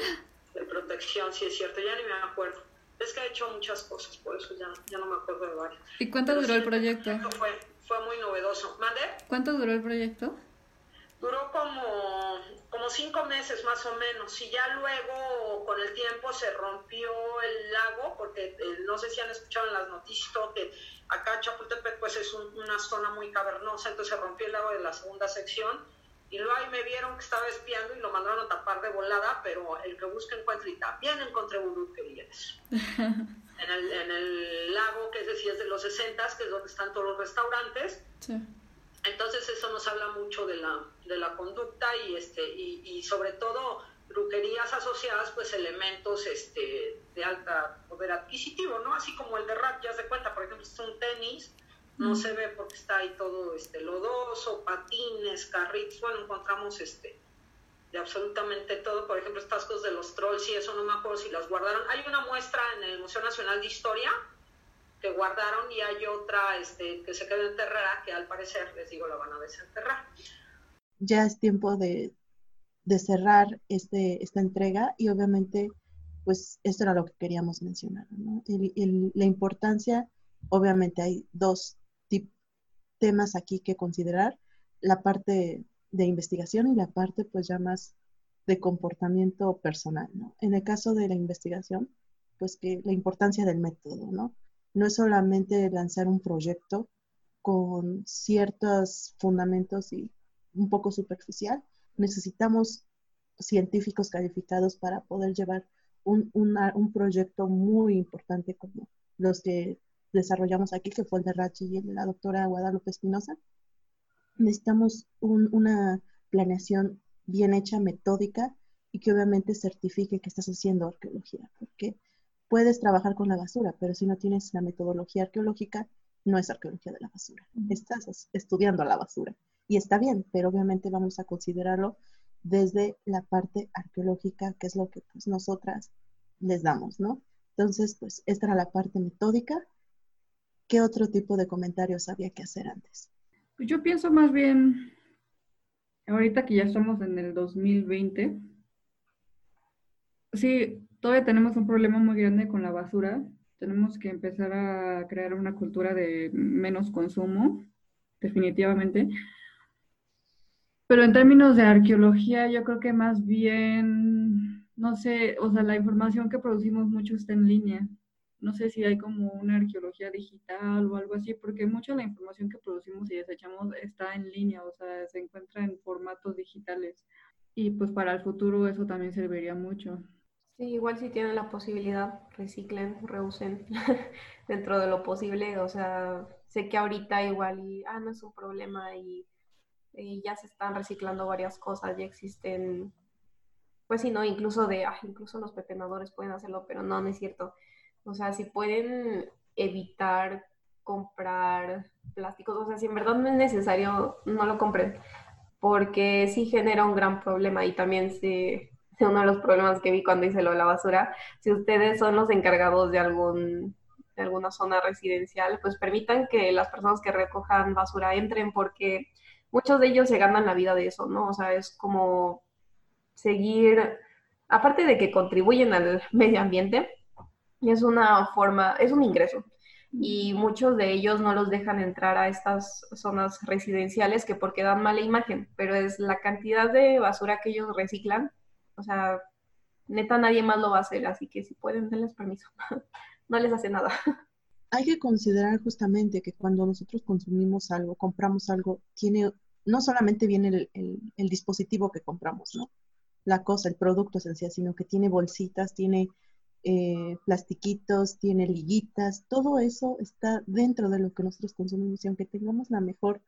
de protección, si es cierto, ya ni me acuerdo es que ha hecho muchas cosas, por eso ya, ya no me acuerdo de varias. ¿Y cuánto duró el proyecto? Fue, fue muy novedoso. ¿Mande? ¿Cuánto duró el proyecto? Duró como, como cinco meses más o menos. Y ya luego, con el tiempo, se rompió el lago, porque eh, no sé si han escuchado en las noticias que acá Chapultepec pues es una zona muy cavernosa, entonces se rompió el lago de la segunda sección y luego ahí me vieron que estaba espiando y lo mandaron a tapar de volada, pero el que busca encuentra y también encontré vienes. en, el, en el lago, que es decir, es de los 60, que es donde están todos los restaurantes. Entonces eso nos habla mucho de la, de la conducta y, este, y, y sobre todo brujerías asociadas, pues elementos este, de alta poder adquisitivo, ¿no? Así como el de rap, ya se cuenta, por ejemplo, es un tenis no se ve porque está ahí todo este lodoso, patines, carritos, bueno, encontramos este de absolutamente todo, por ejemplo, estas cosas de los trolls y eso no me acuerdo si las guardaron. Hay una muestra en el Museo Nacional de Historia que guardaron y hay otra este, que se quedó enterrada que al parecer, les digo, la van a desenterrar. Ya es tiempo de, de cerrar este, esta entrega y obviamente, pues esto era lo que queríamos mencionar, ¿no? la importancia, obviamente hay dos temas aquí que considerar, la parte de investigación y la parte pues ya más de comportamiento personal, ¿no? En el caso de la investigación, pues que la importancia del método, ¿no? No es solamente lanzar un proyecto con ciertos fundamentos y un poco superficial, necesitamos científicos calificados para poder llevar un, un proyecto muy importante como los que desarrollamos aquí, que fue el de Rachi y el de la doctora Guadalupe Espinosa. Necesitamos una planeación bien hecha, metódica, y que obviamente certifique que estás haciendo arqueología, porque puedes trabajar con la basura, pero si no tienes la metodología arqueológica, no es arqueología de la basura. Estás estudiando la basura. Y está bien, pero obviamente vamos a considerarlo desde la parte arqueológica, que es lo que pues, nosotras les damos, ¿no? Entonces, pues esta era la parte metódica ¿qué otro tipo de comentarios había que hacer antes? Pues yo pienso más bien, ahorita que ya estamos en el 2020, sí, todavía tenemos un problema muy grande con la basura. Tenemos que empezar a crear una cultura de menos consumo, definitivamente. Pero en términos de arqueología, yo creo que más bien, no sé, o sea, la información que producimos mucho está en línea no sé si hay como una arqueología digital o algo así, porque mucha de la información que producimos y desechamos está en línea, o sea, se encuentra en formatos digitales. Y pues para el futuro eso también serviría mucho. Sí, igual si tienen la posibilidad, reciclen, reusen dentro de lo posible. O sea, sé que ahorita igual y, ah, no es un problema y, y ya se están reciclando varias cosas, ya existen, pues sí, no, incluso de, ah, incluso los pepenadores pueden hacerlo, pero no, no es cierto o sea, si pueden evitar comprar plásticos, o sea, si en verdad no es necesario, no lo compren, porque sí genera un gran problema y también se, uno de los problemas que vi cuando hice lo de la basura. Si ustedes son los encargados de algún de alguna zona residencial, pues permitan que las personas que recojan basura entren porque muchos de ellos se ganan la vida de eso, ¿no? O sea, es como seguir, aparte de que contribuyen al medio ambiente, es una forma, es un ingreso. Y muchos de ellos no los dejan entrar a estas zonas residenciales que porque dan mala imagen, pero es la cantidad de basura que ellos reciclan. O sea, neta nadie más lo va a hacer, así que si pueden, denles permiso. no les hace nada. Hay que considerar justamente que cuando nosotros consumimos algo, compramos algo, tiene, no solamente viene el, dispositivo que compramos, ¿no? La cosa, el producto esencial, sino que tiene bolsitas, tiene eh, plastiquitos, tiene liguitas, todo eso está dentro de lo que nosotros consumimos y aunque tengamos la mejor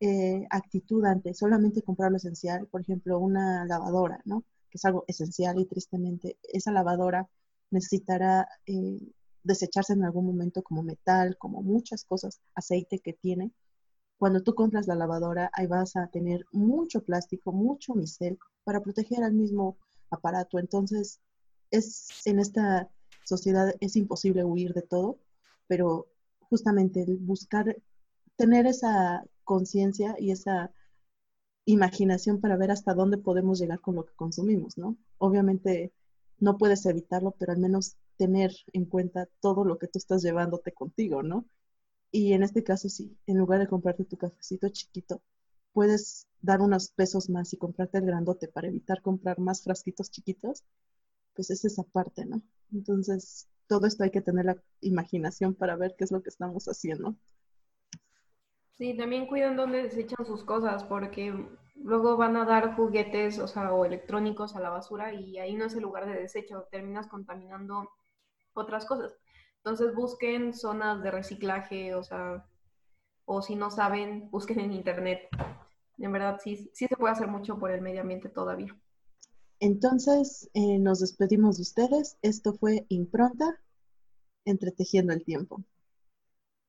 eh, actitud ante solamente comprar lo esencial, por ejemplo, una lavadora, ¿no? Que es algo esencial y tristemente esa lavadora necesitará eh, desecharse en algún momento como metal, como muchas cosas, aceite que tiene. Cuando tú compras la lavadora, ahí vas a tener mucho plástico, mucho misel para proteger al mismo aparato. Entonces, es en esta sociedad es imposible huir de todo, pero justamente buscar tener esa conciencia y esa imaginación para ver hasta dónde podemos llegar con lo que consumimos, ¿no? Obviamente no puedes evitarlo, pero al menos tener en cuenta todo lo que tú estás llevándote contigo, ¿no? Y en este caso sí, en lugar de comprarte tu cafecito chiquito, puedes dar unos pesos más y comprarte el grandote para evitar comprar más frasquitos chiquitos, pues es esa parte, ¿no? Entonces, todo esto hay que tener la imaginación para ver qué es lo que estamos haciendo. Sí, también cuidan dónde desechan sus cosas, porque luego van a dar juguetes, o sea, o electrónicos a la basura y ahí no es el lugar de desecho, terminas contaminando otras cosas. Entonces busquen zonas de reciclaje, o sea, o si no saben, busquen en internet. En verdad, sí, sí se puede hacer mucho por el medio ambiente todavía. Entonces, eh, nos despedimos de ustedes. Esto fue Impronta, entretejiendo el tiempo.